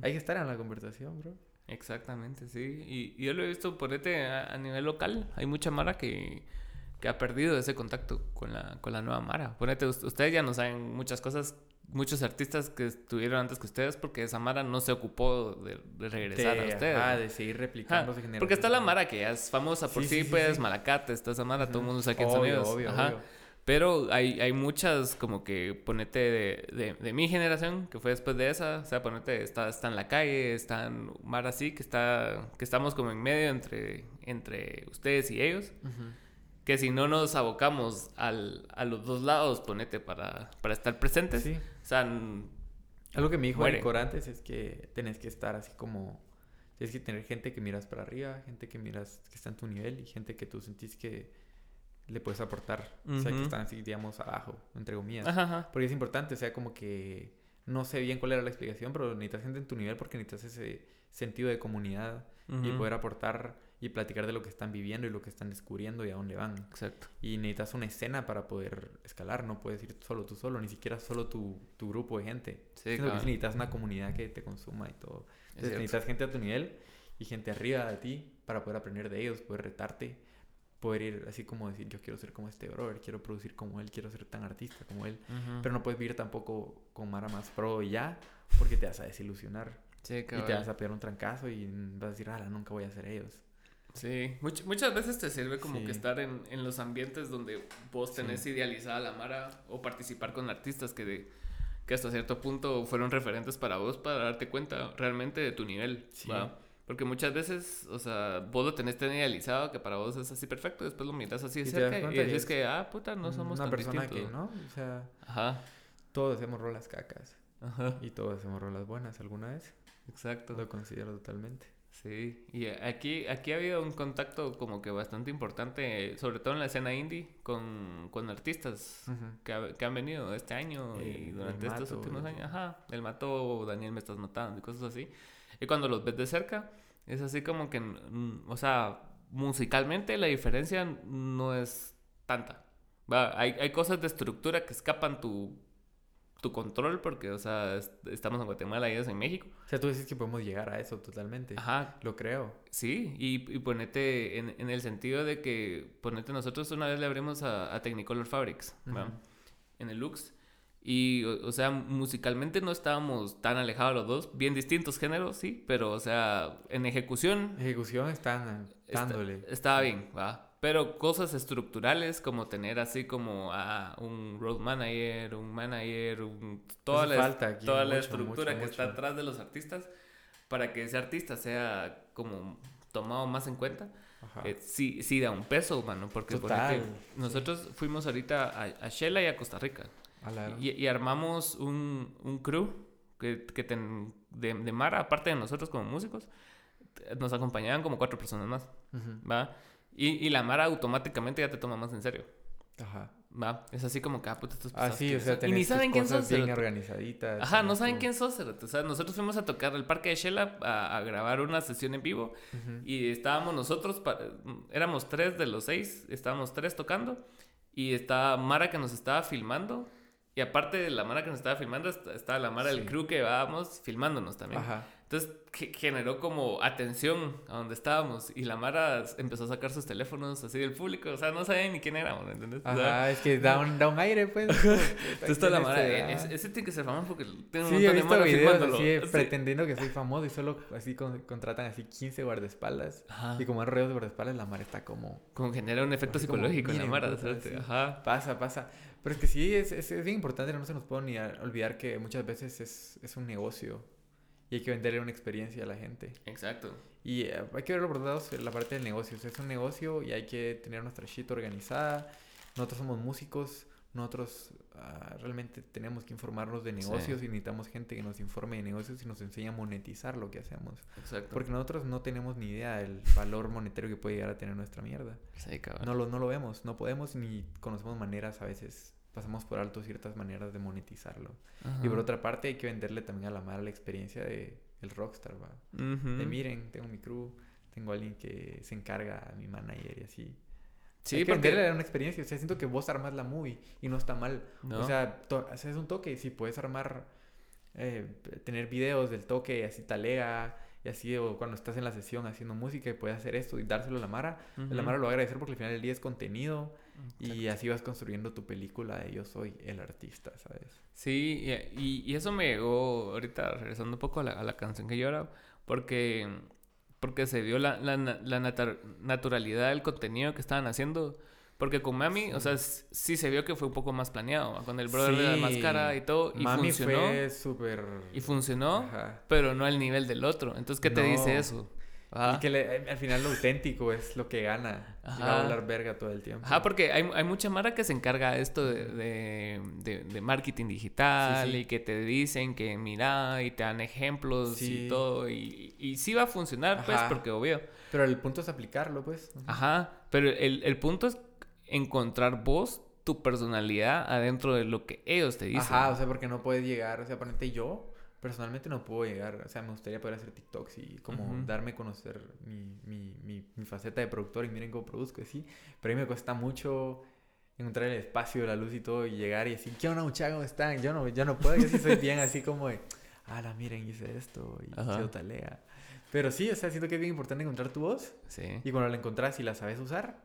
hay que estar en la conversación, bro. Exactamente, sí. Y, y yo lo he visto, ponete, a, a nivel local. Hay mucha Mara que, que ha perdido ese contacto con la, con la nueva Mara. Ponete, us- ustedes ya no saben muchas cosas, muchos artistas que estuvieron antes que ustedes, porque esa Mara no se ocupó de, de regresar a de, ustedes. ¿no? de seguir Ajá, replicándose porque está la. Mara que ya es famosa por Sí, sí, sí, sí, pues, sí. Malacate, está esa Mara, todo el mundo sabe quién son ellos. obvio, Ajá. obvio. Pero hay, hay muchas, como que ponete de, de, de mi generación, que fue después de esa, o sea, ponete, está, está en la calle, están Mara así, que, está, que estamos como en medio entre, entre ustedes y ellos, que si no nos abocamos al, a los dos lados, ponete, para, para estar presentes, Sí. O sea, Algo que me dijo Muere. el Cor antes es que tenés que estar así como... Tienes que tener gente que miras para arriba, gente que miras que está en tu nivel y gente que tú sentís que le puedes aportar. O sea, que están así, digamos, abajo, entre comillas. ajá, ajá, Porque es importante, o sea, como que... No sé bien cuál era la explicación, pero necesitas gente en tu nivel porque necesitas ese sentido de comunidad y ujú, poder aportar y platicar de lo que están viviendo y lo que están descubriendo y a dónde van. exacto, Y necesitas una escena para poder escalar, no puedes ir solo tú solo, ni siquiera solo tu, tu grupo de gente. sí, Sino que necesitas una comunidad que te consuma y todo. es Entonces necesitas gente a tu nivel y gente arriba de ti para poder aprender de ellos, poder retarte, poder ir así como decir, yo quiero ser como este brother, quiero producir como él, quiero ser tan artista como él. Ujú. Pero no puedes vivir tampoco con Mara más pro y ya, porque te vas a desilusionar. Sí, Y te vas a pegar un trancazo y vas a decir, ala, nunca voy a ser ellos. Sí, much- muchas veces te sirve como Sí. que estar en, en los ambientes donde vos tenés Sí. idealizada la Mara o participar con artistas que, de, que hasta cierto punto fueron referentes para vos para darte cuenta realmente de tu nivel. Sí. ¿va? Porque muchas veces, o sea, vos lo tenés tan idealizado que para vos es así perfecto, después lo miras así de Y cerca y y dices es que, ah, puta, no somos una tan persona distintos. que no, o sea, Ajá, todos hacemos rolas cacas ajá. y todos hacemos rolas buenas alguna vez. Exacto. Lo considero totalmente. Sí, y aquí, aquí ha habido un contacto como que bastante importante, sobre todo en la escena indie, con, con artistas que, que, han venido este año y durante estos últimos años. Ajá, el Mato, Daniel Me Estás Matando y cosas así. Y cuando los ves de cerca, es así como que, o sea, musicalmente la diferencia no es tanta. Hay, hay cosas de estructura que escapan tu tu control, porque, o sea, estamos en Guatemala y ellos en México. O sea, tú dices que podemos llegar a eso totalmente. Ajá. Lo creo. Sí, y, y ponete en, en, el sentido de que, ponete, nosotros una vez le abrimos a, a Technicolor Fabrics, En el Lux. Y, o, sea, musicalmente no estábamos tan alejados los dos, bien distintos géneros, sí, pero, o sea, en ejecución... Ejecución están dándole. estaba bien, va. Pero cosas estructurales como tener así como a un road manager, un manager, toda, la, toda la estructura que está atrás de los artistas para que ese artista sea como tomado más en cuenta. Eh, sí, sí da un peso, mano, porque nosotros fuimos ahorita a, a, Shela y a Costa Rica y, armamos un, un crew que, que de, de Mara, aparte de nosotros como músicos, nos acompañaban como cuatro personas más, ¿va? Y, y la Mara automáticamente ya te toma más en serio. Ajá. Va, es así como que, ah, puta, estos Ah, sí, o sea, y ni saben quién sos. bien organizaditas. Ajá, no saben quién sos. O sea, nosotros fuimos a tocar el parque de Shela a, a grabar una sesión en vivo. Y estábamos nosotros, éramos tres de los seis, estábamos tres tocando. Y estaba Mara que nos estaba filmando. Y aparte de la Mara que nos estaba filmando, estaba la Mara del crew que íbamos filmándonos también. Ajá. Entonces generó como atención a donde estábamos y la Mara empezó a sacar sus teléfonos así del público, o sea, no sabían ni quién éramos, ¿entendés? Ajá, es que da un, da un aire, pues. Entonces la Mara, eh, ese, tiene que ser famoso porque tiene un sí, montón de Mara videos así, pretendiendo que soy famoso y solo así contratan así 15 guardaespaldas Ajá. y como hay rodeos de guardaespaldas, la Mara está como... Como genera un efecto psicológico en la Mara, Ajá. Pasa, pasa. Pero es que sí, es, es, es bien importante, no se nos puede ni olvidar que muchas veces es, es un negocio y hay que venderle una experiencia a la gente. Exacto. Y eh, hay que verlo por lados la parte del negocio. O sea, es un negocio y hay que tener nuestra shit organizada. Nosotros somos músicos, nosotros ah, realmente tenemos que informarnos de negocios y necesitamos gente que nos informe de negocios y nos enseñe a monetizar lo que hacemos. Exacto. Porque nosotros no tenemos ni idea del valor monetario que puede llegar a tener nuestra mierda. Sí, cabrón. No lo, no lo vemos, no podemos ni conocemos maneras a veces pasamos por alto ciertas maneras de monetizarlo. Y por otra parte, hay que venderle también a la mala la experiencia de el rockstar, ¿va? De miren, tengo mi crew, tengo alguien que se encarga, mi manager y así. Sí, hay que venderle una experiencia. O sea, siento que vos armas la movie y no está mal. O sea, haces un toque, sí, puedes armar, eh, tener videos del toque, así talega y así, o cuando estás en la sesión haciendo música y puedes hacer esto y dárselo a la Mara, la Mara lo va a agradecer porque al final del día es contenido y así vas construyendo tu película de yo soy el artista, ¿sabes? Sí, y, y eso me llegó ahorita regresando un poco a la, a la canción que llora, porque, porque se vio la, la, la naturalidad del contenido que estaban haciendo. Porque con Mami, o sea, sí se vio que fue un poco más planeado, con el brother de la máscara y todo. Y Mami funcionó. fue súper. Y funcionó, pero no al nivel del otro. Entonces, ¿qué te dice eso? Y que eh, al final lo auténtico es lo que gana. Y va a hablar verga todo el tiempo. Ajá, porque hay, hay mucha mara que se encarga de esto de, de, de, marketing digital y que te dicen que mira y te dan ejemplos y todo. Y, y sí va a funcionar, pues, porque obvio. Pero el punto es aplicarlo, pues. Ajá, pero el, el punto es encontrar vos tu personalidad adentro de lo que ellos te dicen. Ajá, o sea, porque no puedes llegar, o sea, ponete yo personalmente no puedo llegar, o sea, me gustaría poder hacer TikToks y como darme a conocer mi, mi, mi, faceta de productor y miren cómo produzco, sí, pero a mí me cuesta mucho encontrar el espacio, la luz y todo y llegar y decir, ¿qué onda muchachos? ¿Cómo están? Yo no, yo no puedo, yo sí soy bien así como de, ah, la miren, hice esto y quiero talea. Pero sí, o sea, siento que es bien importante encontrar tu voz. Sí. Y cuando la encontrás y la sabes usar,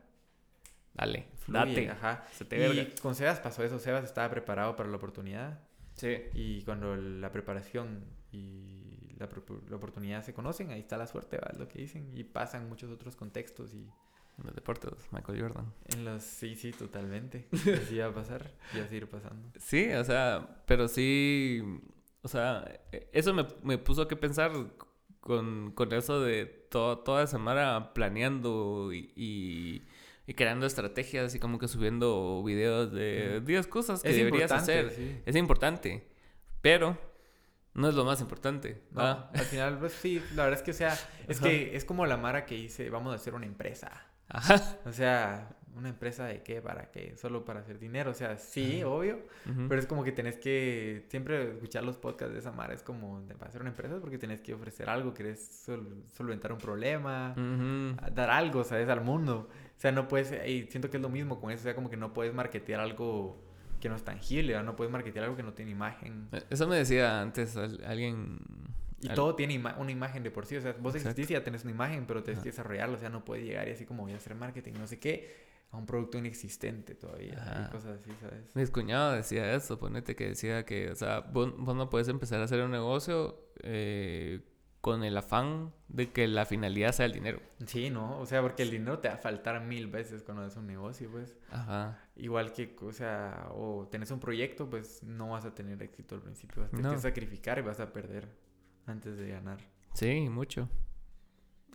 dale, date. Ajá. Se te y con Sebas pasó eso, Sebas estaba preparado para la oportunidad Sí. Y cuando la preparación y la, la, oportunidad se conocen, ahí está la suerte, ¿va? Lo que dicen. Y pasan muchos otros contextos y... En los deportes, Michael Jordan. En los... Sí, sí, totalmente. así va a pasar y así ir pasando. Sí, o sea, pero sí... O sea, eso me, me puso a que pensar con, con eso de toda semana planeando y y creando estrategias y como que subiendo videos de 10 cosas que deberías hacer. Es importante. Pero no es lo más importante. No, al final, pues sí, la verdad es que, o sea, es que es como la Mara que dice, vamos a hacer una empresa. Ajá. O sea, ¿una empresa de qué? ¿Para qué? Solo para hacer dinero. O sea, sí, obvio. Pero es como que tenés que siempre escuchar los podcasts de esa Mara. Es como, para hacer una empresa porque tenés que ofrecer algo, querés solventar un problema, dar algo, ¿sabes? Al mundo. O sea, no puedes, y siento que es lo mismo con eso. O sea, como que no puedes marketear algo que no es tangible, no puedes marketear algo que no tiene imagen. Eh, eso me decía antes alguien... Y todo tiene una imagen de por sí, o sea, vos existís y ya tenés una imagen, pero tienes que desarrollarlo, o sea, no puedes llegar y así como voy a hacer marketing, no sé qué, a un producto inexistente todavía, y cosas así, ¿sabes? Mi cuñado decía eso, ponete que decía que, o sea, vos, vos no puedes empezar a hacer un negocio eh, con el afán de que la finalidad sea el dinero. Sí, ¿no? O sea, porque el dinero te va a faltar mil veces cuando es un negocio, pues. Ajá. Igual que, o sea, o tenés un proyecto, pues no vas a tener éxito al principio. Vas a tener que sacrificar y vas a perder antes de ganar. Sí, mucho.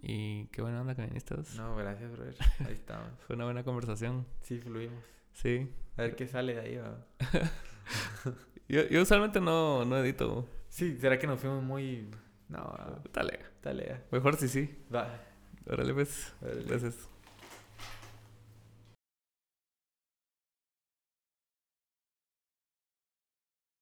Y qué buena onda que viniste. No, gracias, brother. Ahí estamos. Fue una buena conversación. Sí, fluimos. Sí. A ver qué sale de ahí, yo, yo usualmente no, no edito. Sí, ¿será que nos fuimos muy no, dale. Dale. Mejor si sí. Va. Órale, pues. Gracias.